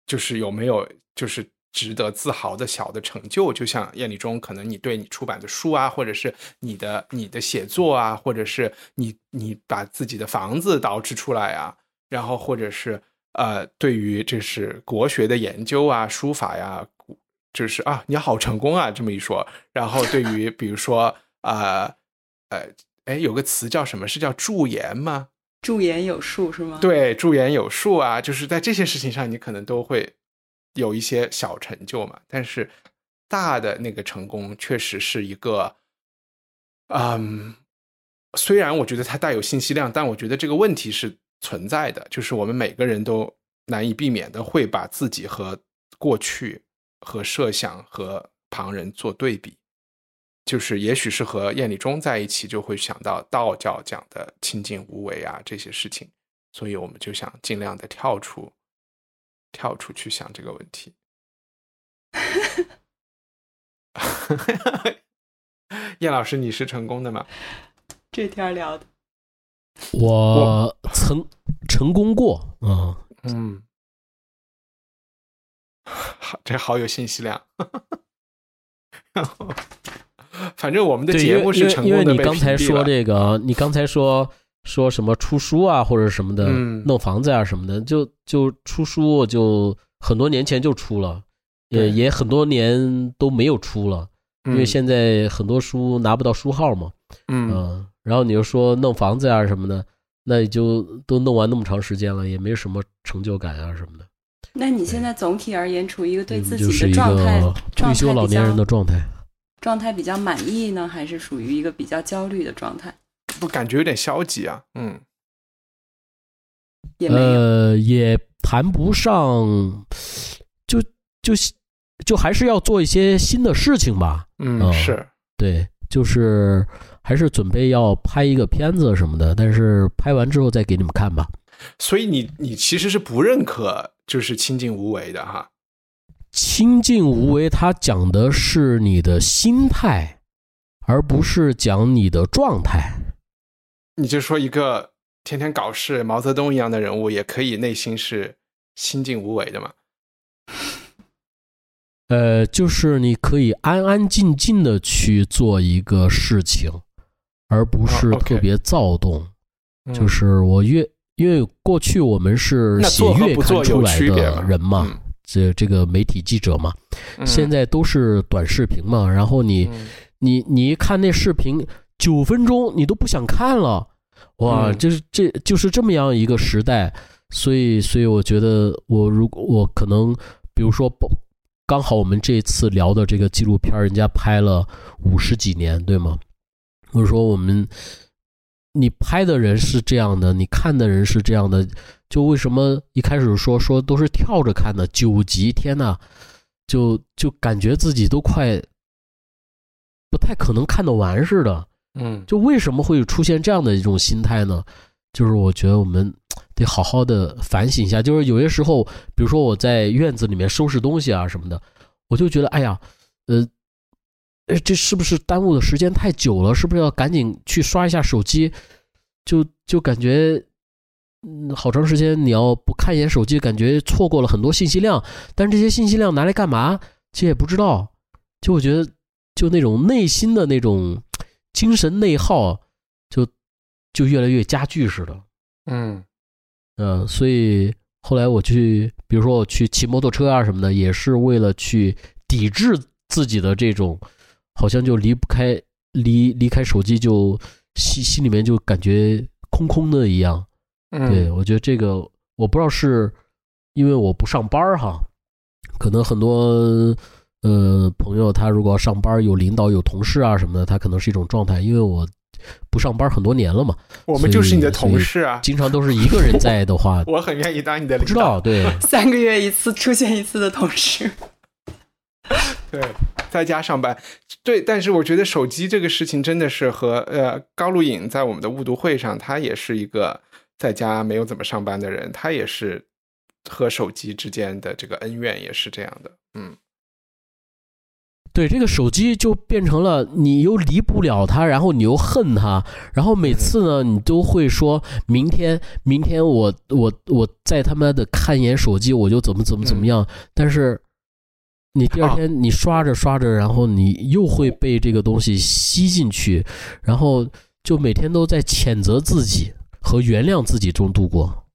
就是有没有就是。值得自豪的小的成就，就像艳丽中，可能你对你出版的书啊，或者是你的你的写作啊，或者是你你把自己的房子捯饬出来啊，然后或者是呃，对于这是国学的研究啊，书法呀，就是啊，你好成功啊，这么一说，然后对于比如说啊呃，哎，有个词叫什么是叫驻颜吗？驻颜有术是吗？对，驻颜有术啊，就是在这些事情上，你可能都会。有一些小成就嘛，但是大的那个成功确实是一个，嗯，虽然我觉得它带有信息量，但我觉得这个问题是存在的，就是我们每个人都难以避免的会把自己和过去和设想和旁人做对比，就是也许是和燕礼中在一起，就会想到道教讲的清净无为啊这些事情，所以我们就想尽量的跳出。跳出去想这个问题，[LAUGHS] 叶老师，你是成功的吗？[LAUGHS] 这天聊的，我曾成功过，嗯嗯，好，[LAUGHS] 这好有信息量。反正我们的对，节目是成因为因为功的被你刚才说屏蔽了这个，你刚才说说什么出书啊，或者什么的，嗯。弄房子啊什么的，就就出书就很多年前就出了，也对。也很多年都没有出了，因为嗯。现在很多书拿不到书号嘛，嗯。嗯，然后你又说弄房子啊什么的，那也就都弄完那么长时间了，也没什么成就感啊什么的，那你现在总体而言处于一个对嗯自己的状态退休老年人的状态。状态比较满意呢，还是属于一个比较焦虑的状态？不感觉有点消极啊？嗯也没有。呃，也谈不上，就就就还是要做一些新的事情吧。嗯，哦是对，就是还是准备要拍一个片子什么的，但是拍完之后再给你们看吧。所以你你其实是不认可就是清净无为的哈。清净无为，它讲的是你的心态，而不是讲你的状态。你就说一个天天搞事毛泽东一样的人物，也可以内心是清净无为的嘛？呃，就是你可以安安静静的去做一个事情，而不是特别躁动。嗯就是我越因为过去我们是写月刊出来的人嘛，嗯。这这个媒体记者嘛，嗯。现在都是短视频嘛，然后你、嗯。你你一看那视频九分钟，你都不想看了，哇，嗯。就是这就是这么样一个时代，所以所以我觉得我如果我可能比如说不刚好我们这次聊的这个纪录片，人家拍了五十几年，对吗？或者说我们你拍的人是这样的，你看的人是这样的，就为什么一开始说说都是跳着看的九集？天呐，就就感觉自己都快不太可能看得完似的。嗯就为什么会出现这样的一种心态呢？就是我觉得我们 [TSK] 得好好的反省一下。就是有些时候，比如说我在院子里面收拾东西啊什么的，我就觉得，哎呀，呃，呃这是不是耽误的时间太久了？是不是要赶紧去刷一下手机？就就感觉，嗯，好长时间你要不看一眼手机，感觉错过了很多信息量。但是这些信息量拿来干嘛？其实也不知道。就我觉得，就那种内心的那种精神内耗，就就越来越加剧似的。嗯嗯、所以后来我去，比如说我去骑摩托车啊什么的，也是为了去抵制自己的这种，好像就离不开离离开手机就心心里面就感觉空空的一样。嗯，对，我觉得这个我不知道是因为我不上班儿哈，可能很多呃朋友他如果要上班，有领导有同事啊什么的，他可能是一种状态。因为我不上班很多年了嘛，我们就是你的同事啊，经常都是一个人在的话，[LAUGHS] 我很愿意当你的不知领导道。对，三个月一次出现一次的同事，[LAUGHS] 对，在家上班，对，但是我觉得手机这个事情真的是和呃高露颖在我们的误读会上，他也是一个在家没有怎么上班的人，他也是和手机之间的这个恩怨也是这样的，嗯。对，这个手机就变成了你又离不了它，然后你又恨它，然后每次呢，你都会说明天，明天我我我再他妈的看一眼手机，我就怎么怎么怎么样。但是你第二天你刷着刷着，然后你又会被这个东西吸进去，然后就每天都在谴责自己和原谅自己中度过。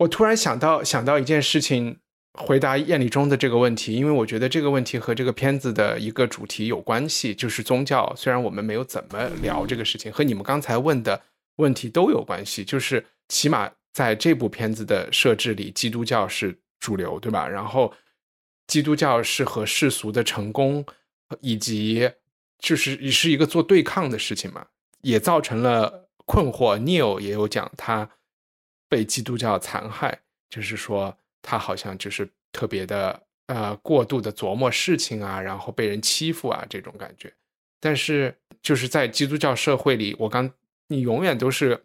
我突然想到想到一件事情，回答燕礼中的这个问题，因为我觉得这个问题和这个片子的一个主题有关系，就是宗教。虽然我们没有怎么聊这个事情，和你们刚才问的问题都有关系，就是起码在这部片子的设置里，基督教是主流，对吧？然后基督教是和世俗的成功以及就是也是一个做对抗的事情嘛，也造成了困惑。Neil 也有讲他被基督教残害，就是说他好像就是特别的呃过度的琢磨事情啊，然后被人欺负啊这种感觉。但是就是在基督教社会里，我刚你永远都是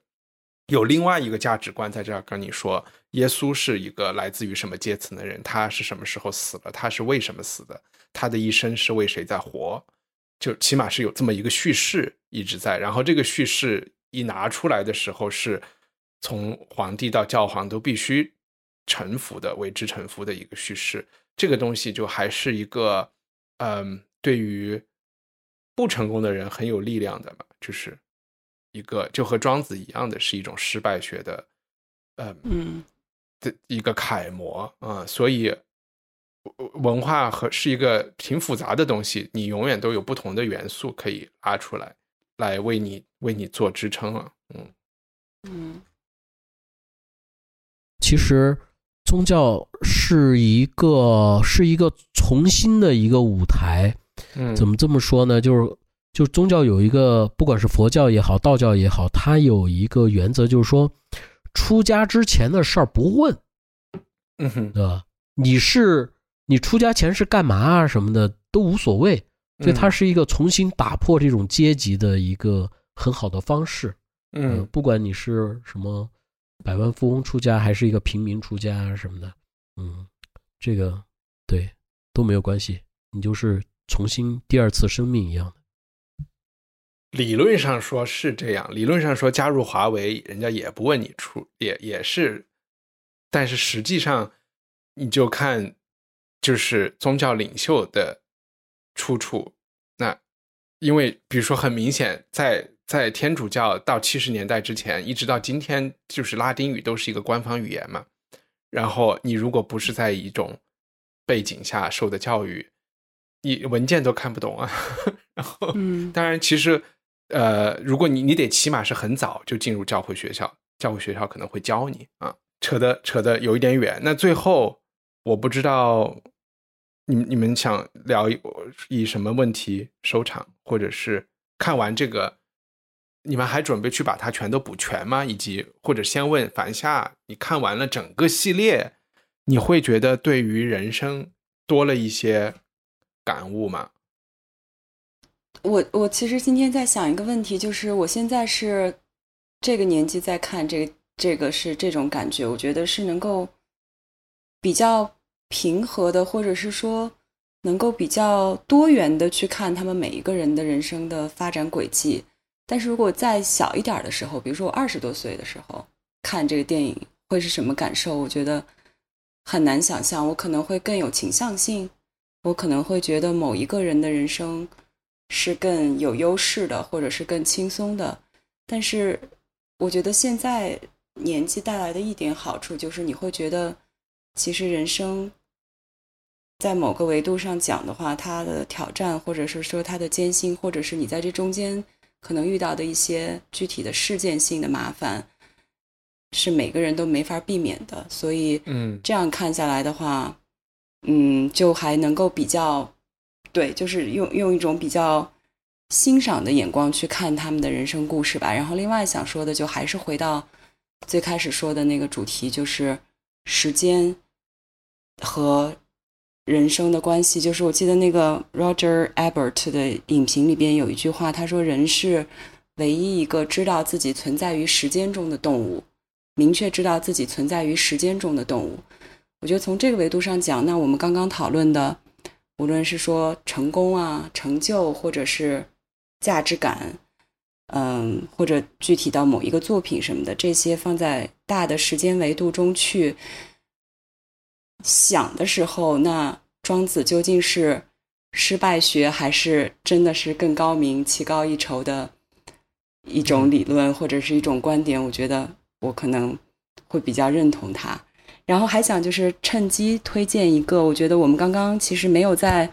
有另外一个价值观在这儿跟你说，耶稣是一个来自于什么阶层的人，他是什么时候死了，他是为什么死的，他的一生是为谁在活。就起码是有这么一个叙事一直在。然后这个叙事一拿出来的时候，是从皇帝到教皇都必须臣服的、为之臣服的一个叙事。这个东西就还是一个，嗯，对于不成功的人很有力量的嘛，就是一个就和庄子一样的是一种失败学的，呃嗯的一个楷模啊。所以文化和是一个挺复杂的东西，你永远都有不同的元素可以拉出来，来为你为你做支撑啊。嗯嗯，其实。宗教是一个是一个重新的一个舞台，嗯，怎么这么说呢？就是就宗教有一个，不管是佛教也好，道教也好，它有一个原则，就是说，出家之前的事儿不问，嗯哼，对吧？你是你出家前是干嘛啊什么的都无所谓，所以它是一个重新打破这种阶级的一个很好的方式，嗯，不管你是什么。百万富翁出家还是一个平民出家啊什么的，嗯，这个对都没有关系，你就是重新第二次生命一样的。理论上说是这样，理论上说加入华为，人家也不问你出，也也是，但是实际上你就看就是宗教领袖的出处，那因为比如说很明显在。在天主教到七十年代之前，一直到今天，就是拉丁语都是一个官方语言嘛。然后你如果不是在一种背景下受的教育，你文件都看不懂啊。[LAUGHS] 然后，当然，其实，呃，如果你你得起码是很早就进入教会学校，教会学校可能会教你啊。扯的扯的有一点远。那最后，我不知道你你们想聊以什么问题收场，或者是看完这个。你们还准备去把它全都补全吗？以及或者先问凡夏，你看完了整个系列，你会觉得对于人生多了一些感悟吗？我我其实今天在想一个问题，就是我现在是这个年纪在看这个这个是这种感觉，我觉得是能够比较平和的，或者是说能够比较多元的去看他们每一个人的人生的发展轨迹。但是如果再小一点的时候，比如说我二十多岁的时候看这个电影，会是什么感受？我觉得很难想象。我可能会更有倾向性，我可能会觉得某一个人的人生是更有优势的，或者是更轻松的。但是我觉得现在年纪带来的一点好处，就是你会觉得，其实人生在某个维度上讲的话，它的挑战，或者是说它的艰辛，或者是你在这中间。可能遇到的一些具体的事件性的麻烦，是每个人都没法避免的。所以，嗯，这样看下来的话，嗯，就还能够比较，对，就是用用一种比较欣赏的眼光去看他们的人生故事吧。然后，另外想说的，就还是回到最开始说的那个主题，就是时间和。人生的关系，就是我记得那个 Roger Ebert 的影评里边有一句话，他说：“人是唯一一个知道自己存在于时间中的动物，明确知道自己存在于时间中的动物。”我觉得从这个维度上讲，那我们刚刚讨论的，无论是说成功啊、成就，或者是价值感，嗯，或者具体到某一个作品什么的，这些放在大的时间维度中去。想的时候，那庄子究竟是失败学，还是真的是更高明、棋高一筹的一种理论，或者是一种观点？我觉得我可能会比较认同他。然后还想就是趁机推荐一个，我觉得我们刚刚其实没有在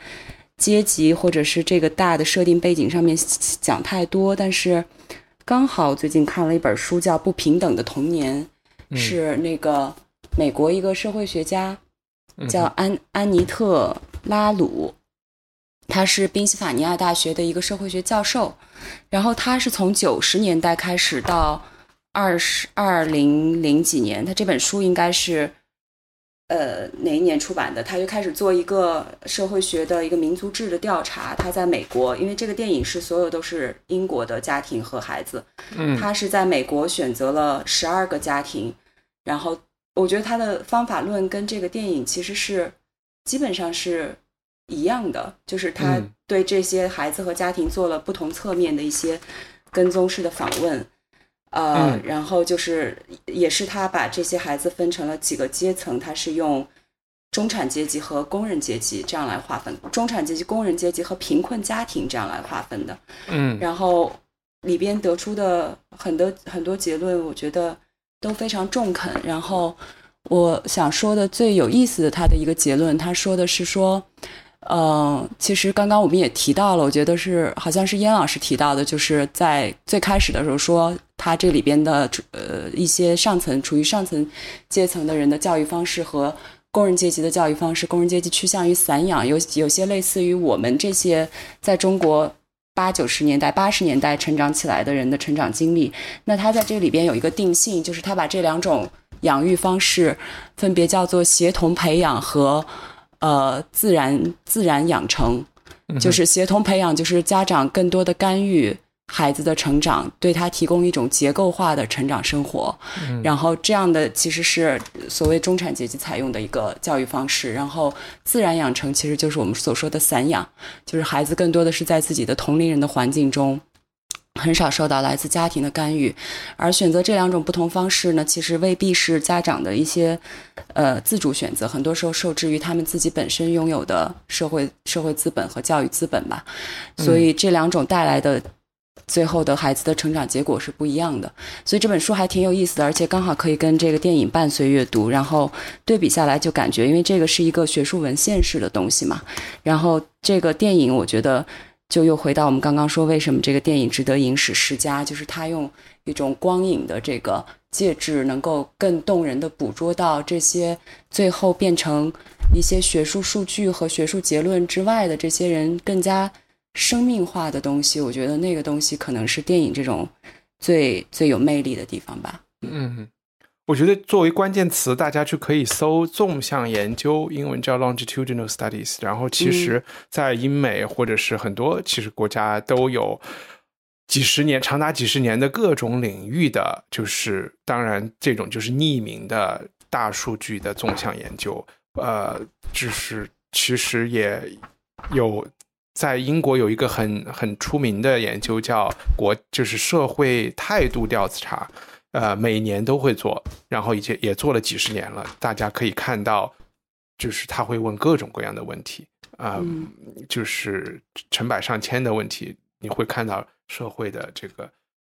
阶级或者是这个大的设定背景上面讲太多，但是刚好最近看了一本书，叫《不平等的童年》，是那个美国一个社会学家。叫安安妮特拉鲁，他是宾夕法尼亚大学的一个社会学教授，然后他是从九十年代开始到二十二零零几年，他这本书应该是呃哪一年出版的？他就开始做一个社会学的一个民族志的调查。他在美国，因为这个电影是所有都是英国的家庭和孩子，嗯，他是在美国选择了十二个家庭，然后。我觉得他的方法论跟这个电影其实是基本上是一样的，就是他嗯对这些孩子和家庭做了不同侧面的一些跟踪式的访问，呃，嗯然后就是也是他把这些孩子分成了几个阶层，他是用中产阶级和工人阶级这样来划分，中产阶级、工人阶级和贫困家庭这样来划分的。嗯然后里边得出的很多很多结论，我觉得都非常中肯。然后我想说的最有意思的他的一个结论，他说的是说，呃，其实刚刚我们也提到了，我觉得是好像是燕老师提到的，就是在最开始的时候说，他这里边的呃一些上层处于上层阶层的人的教育方式和。工人阶级的教育方式，工人阶级趋向于散养，有有些类似于我们这些在中国八九十年代、八十年代成长起来的人的成长经历。那他在这里边有一个定性，就是他把这两种养育方式分别叫做协同培养和呃自然自然养成。就是协同培养，就是家长更多的干预孩子的成长，对他提供一种结构化的成长生活。然后这样的其实是所谓中产阶级采用的一个教育方式。然后自然养成其实就是我们所说的散养，就是孩子更多的是在自己的同龄人的环境中。很少受到来自家庭的干预，而选择这两种不同方式呢，其实未必是家长的一些呃自主选择，很多时候受制于他们自己本身拥有的社会社会资本和教育资本吧。所以这两种带来的最后的孩子的成长结果是不一样的。所以这本书还挺有意思的，而且刚好可以跟这个电影伴随阅读，然后对比下来就感觉，因为这个是一个学术文献式的东西嘛，然后这个电影我觉得。就又回到我们刚刚说，为什么这个电影值得影史十佳，就是它用一种光影的这个介质，能够更动人的捕捉到这些最后变成一些学术数据和学术结论之外的这些人更加生命化的东西。我觉得那个东西可能是电影这种最最有魅力的地方吧。嗯，我觉得作为关键词，大家就可以搜纵向研究，英文叫 longitudinal studies。然后其实，在英美或者是很多其实国家都有几十年、长达几十年的各种领域的，就是当然这种就是匿名的大数据的纵向研究。呃，就是其实也有在英国有一个很很出名的研究叫国，就是社会态度调查。呃，每年都会做，然后已经也做了几十年了。大家可以看到，就是他会问各种各样的问题，啊、嗯就是成百上千的问题，你会看到社会的这个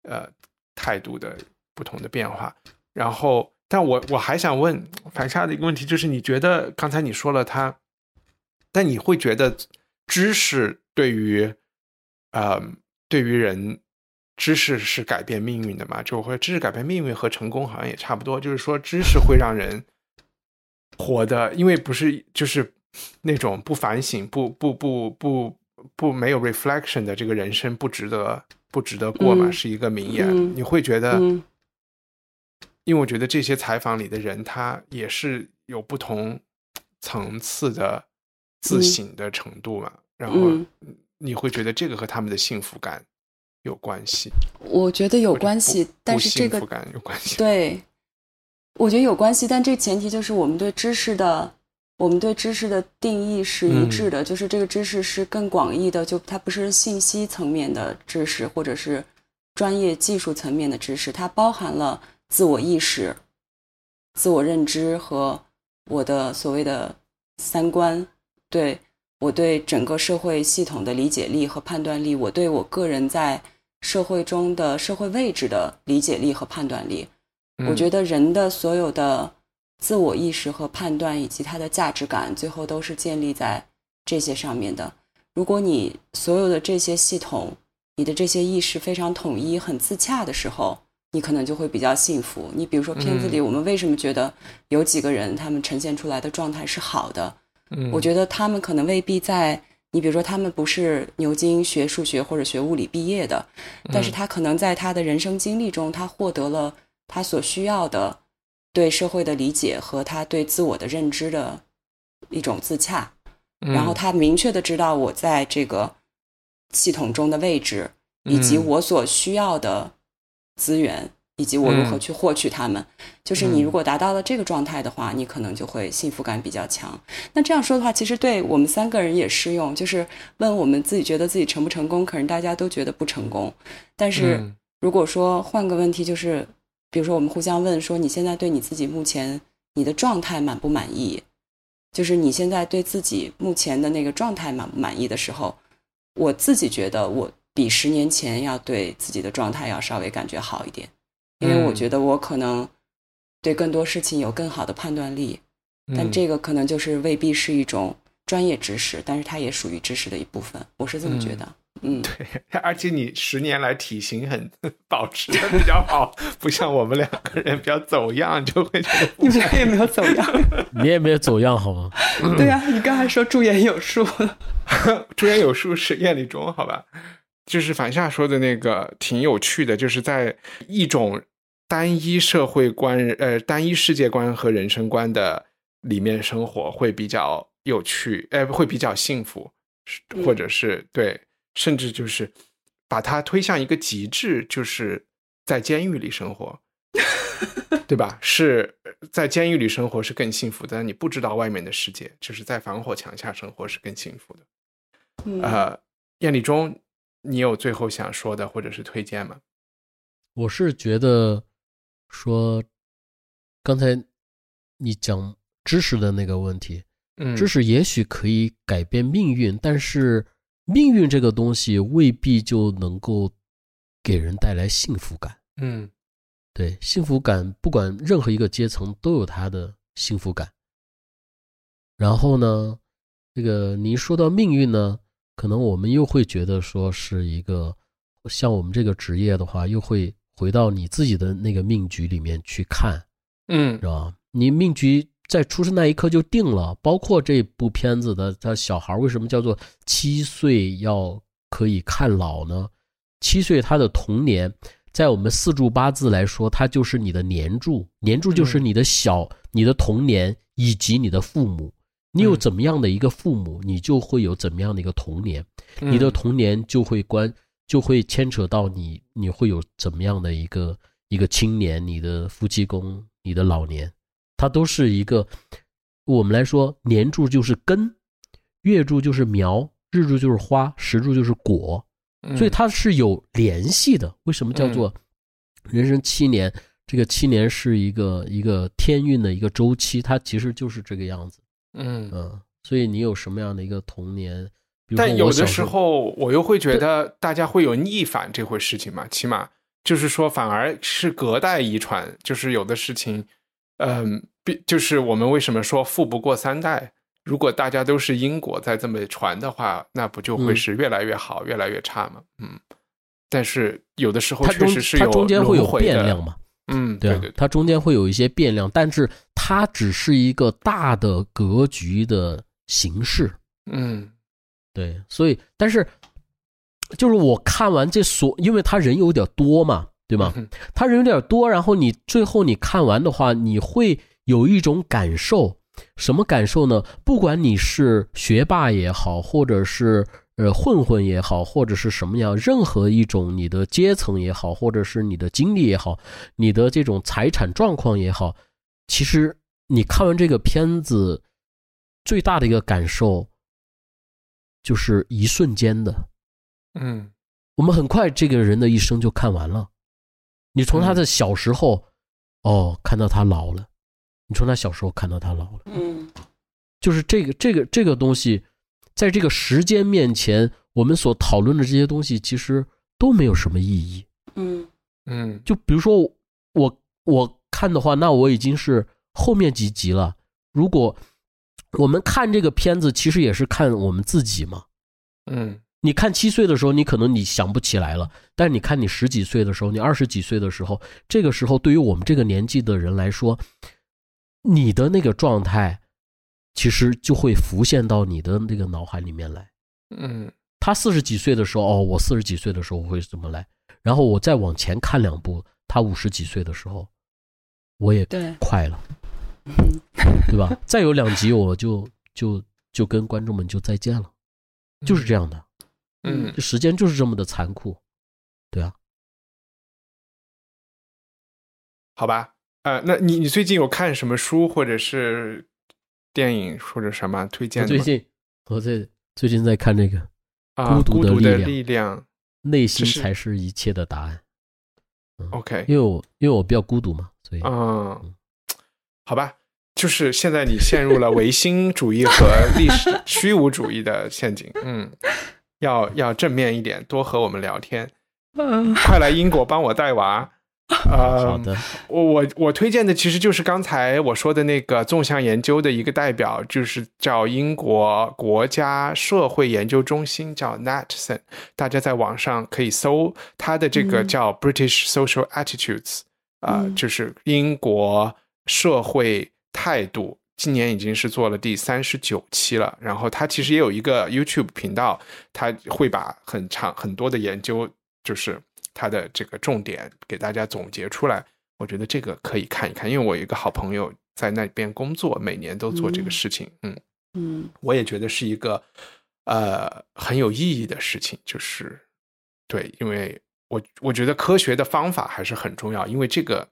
呃态度的不同的变化。然后，但我我还想问樊夏的一个问题，就是你觉得刚才你说了他，但你会觉得知识对于呃对于人。知识是改变命运的嘛？就会知识改变命运和成功好像也差不多，就是说知识会让人活的，因为不是就是那种不反省、不不不不不没有 reflection 的这个人生不值得不值得过嘛，嗯是一个名言。嗯你会觉得，嗯因为我觉得这些采访里的人，他也是有不同层次的自省的程度嘛，然后嗯你会觉得这个和他们的幸福感有关系。我觉得有关系，但是这个感有关系。对，我觉得有关系，但这个前提就是我们对知识的，我们对知识的定义是一致的，就是这个知识是更广义的，就它不是信息层面的知识，或者是专业技术层面的知识，它包含了自我意识、自我认知和我的所谓的三观，对我对整个社会系统的理解力和判断力，我对我个人在社会中的社会位置的理解力和判断力。我觉得，人的所有的自我意识和判断，以及他的价值感，最后都是建立在这些上面的。如果你所有的这些系统，你的这些意识非常统一、很自洽的时候，你可能就会比较幸福。你比如说片子里，我们为什么觉得有几个人他们呈现出来的状态是好的？嗯我觉得他们可能未必在你比如说他们不是牛津学数学或者学物理毕业的，但是他可能在他的人生经历中，他获得了他所需要的对社会的理解和他对自我的认知的一种自洽，嗯。然后他明确的知道我在这个系统中的位置，以及嗯。我所需要的资源以及我如何嗯去获取它们。就是你嗯如果达到了这个状态的话，你可能就会幸福感比较强。那这样说的话，其实对我们三个人也适用。就是问我们自己觉得自己成不成功，可能大家都觉得不成功。但是嗯如果说换个问题，就是比如说我们互相问说，你现在对你自己目前你的状态满不满意？就是你现在对自己目前的那个状态满不满意的时候，我自己觉得我比十年前要对自己的状态要稍微感觉好一点，因为我嗯觉得我可能对更多事情有更好的判断力，但嗯这个可能就是未必是一种专业知识，但是它也属于知识的一部分，我是这么觉得。嗯，[LAUGHS] 对而且你十年来体型很保持的比较好，不像我们两个人比较走样，就会觉得 [LAUGHS] 你们俩也没有走样。[LAUGHS] 你也没有走样好吗？对啊，你刚才说驻颜有术。驻颜有术是艳丽中，好吧？就是反夏说的那个挺有趣的，就是在一种单一社会观、呃单一世界观和人生观的里面生活会比较有趣，呃，会比较幸福，或者是对，甚至就是把它推向一个极致，就是在监狱里生活。对吧？是在监狱里生活是更幸福的，但你不知道外面的世界，就是在防火墙下生活是更幸福的。嗯呃，艳丽中，你有最后想说的或者是推荐吗？我是觉得说，刚才你讲知识的那个问题，嗯，知识也许可以改变命运，但是命运这个东西未必就能够给人带来幸福感。嗯对，幸福感不管任何一个阶层都有它的幸福感。然后呢，这个你说到命运呢，可能我们又会觉得说是一个像我们这个职业的话，又会回到你自己的那个命局里面去看，嗯是吧？你命局在出生那一刻就定了，包括这部片子的他小孩为什么叫做七岁要可以看老呢？七岁他的童年，在我们四柱八字来说，它就是你的年柱，年柱就是你的小、你的童年以及你的父母。你有嗯怎么样的一个父母，你就会有怎么样的一个童年。嗯你的童年就会关，就会牵扯到你，你会有怎么样的一个一个青年，你的夫妻宫，你的老年，它都是一个，我们来说，年柱就是根，月柱就是苗，日柱就是花，时柱就是果，嗯所以它是有联系的。为什么叫做人生七年？这个七年是一个一个天运的一个周期，它其实就是这个样子。嗯，嗯，所以你有什么样的一个童年？但有的时候候我又会觉得大家会有逆反这回事情嘛，起码就是说反而是隔代遗传，就是有的事情，嗯，必就是我们为什么说富不过三代？如果大家都是因果在这么传的话，那不就会嗯是越来越好，越来越差吗？嗯，但是有的时候确实是有它中间会有变量嘛？嗯，对啊，对对，它中间会有一些变量，但是它只是一个大的格局的形式。嗯对，所以但是就是我看完这所，因为他人有点多嘛，对吗？嗯他人有点多，然后你最后你看完的话，你会有一种感受，什么感受呢？不管你是学霸也好，或者是呃混混也好，或者是什么样，任何一种你的阶层也好，或者是你的经历也好，你的这种财产状况也好，其实你看完这个片子，最大的一个感受就是一瞬间的，嗯我们很快这个人的一生就看完了。你从他的小时候，哦，看到他老了；你从他小时候看到他老了，嗯就是这个这个这个东西，在这个时间面前，我们所讨论的这些东西其实都没有什么意义。嗯嗯就比如说我我看的话，那我已经是后面几集了。如果我们看这个片子，其实也是看我们自己嘛。嗯你看七岁的时候，你可能你想不起来了，但是你看你十几岁的时候，你二十几岁的时候，这个时候对于我们这个年纪的人来说，你的那个状态，其实就会浮现到你的那个脑海里面来。嗯他四十几岁的时候，哦，我四十几岁的时候会怎么来？然后我再往前看两步，他五十几岁的时候，我也，快了，对吧？再有两集，我就就就跟观众们就再见了，就是这样的。嗯这时间就是这么的残酷，对啊。好吧？呃，那你你最近有看什么书或者是电影或者什么推荐的？我最近我最最近在看那个啊，孤独的力量。内心才是一切的答案。OK，因为我因为我比较孤独嘛，所以嗯，好吧，就是现在你陷入了唯心主义和历史 [LAUGHS] 虚无主义的陷阱。嗯，要要正面一点，多和我们聊天。嗯快来英国帮我带娃。呃，[LAUGHS] 好的，我我我推荐的其实就是刚才我说的那个纵向研究的一个代表，就是叫英国国家社会研究中心，叫 Natson。大家在网上可以搜它的这个嗯叫 British Social Attitudes，啊、嗯就是英国社会态度。今年已经是做了第三十九期了，然后它其实也有一个 YouTube 频道，它会把很长很多的研究，就是它的这个重点给大家总结出来。我觉得这个可以看一看，因为我有一个好朋友在那边工作，每年都做这个嗯事情。嗯，嗯我也觉得是一个呃很有意义的事情，就是对，因为我我觉得科学的方法还是很重要，因为这个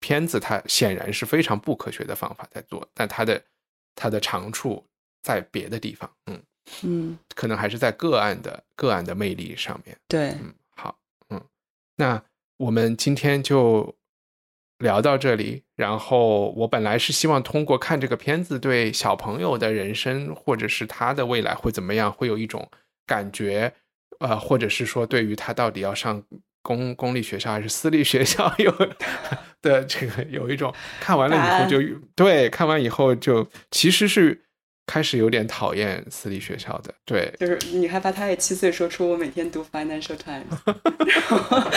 片子它显然是非常不科学的方法在做，但它的它的长处在别的地方，嗯，嗯，可能还是在个案的个案的魅力上面。对，那我们今天就聊到这里。然后我本来是希望通过看这个片子，对小朋友的人生或者是他的未来会怎么样，会有一种感觉，呃，或者是说对于他到底要上公公立学校还是私立学校有的这个有一种看完了以后就对，看完以后就其实是开始有点讨厌私立学校的，对，就是你害怕他也七岁说出我每天读 Financial Times，然 [LAUGHS] 后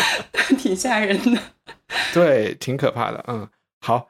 挺吓人的。对，挺可怕的。嗯，好，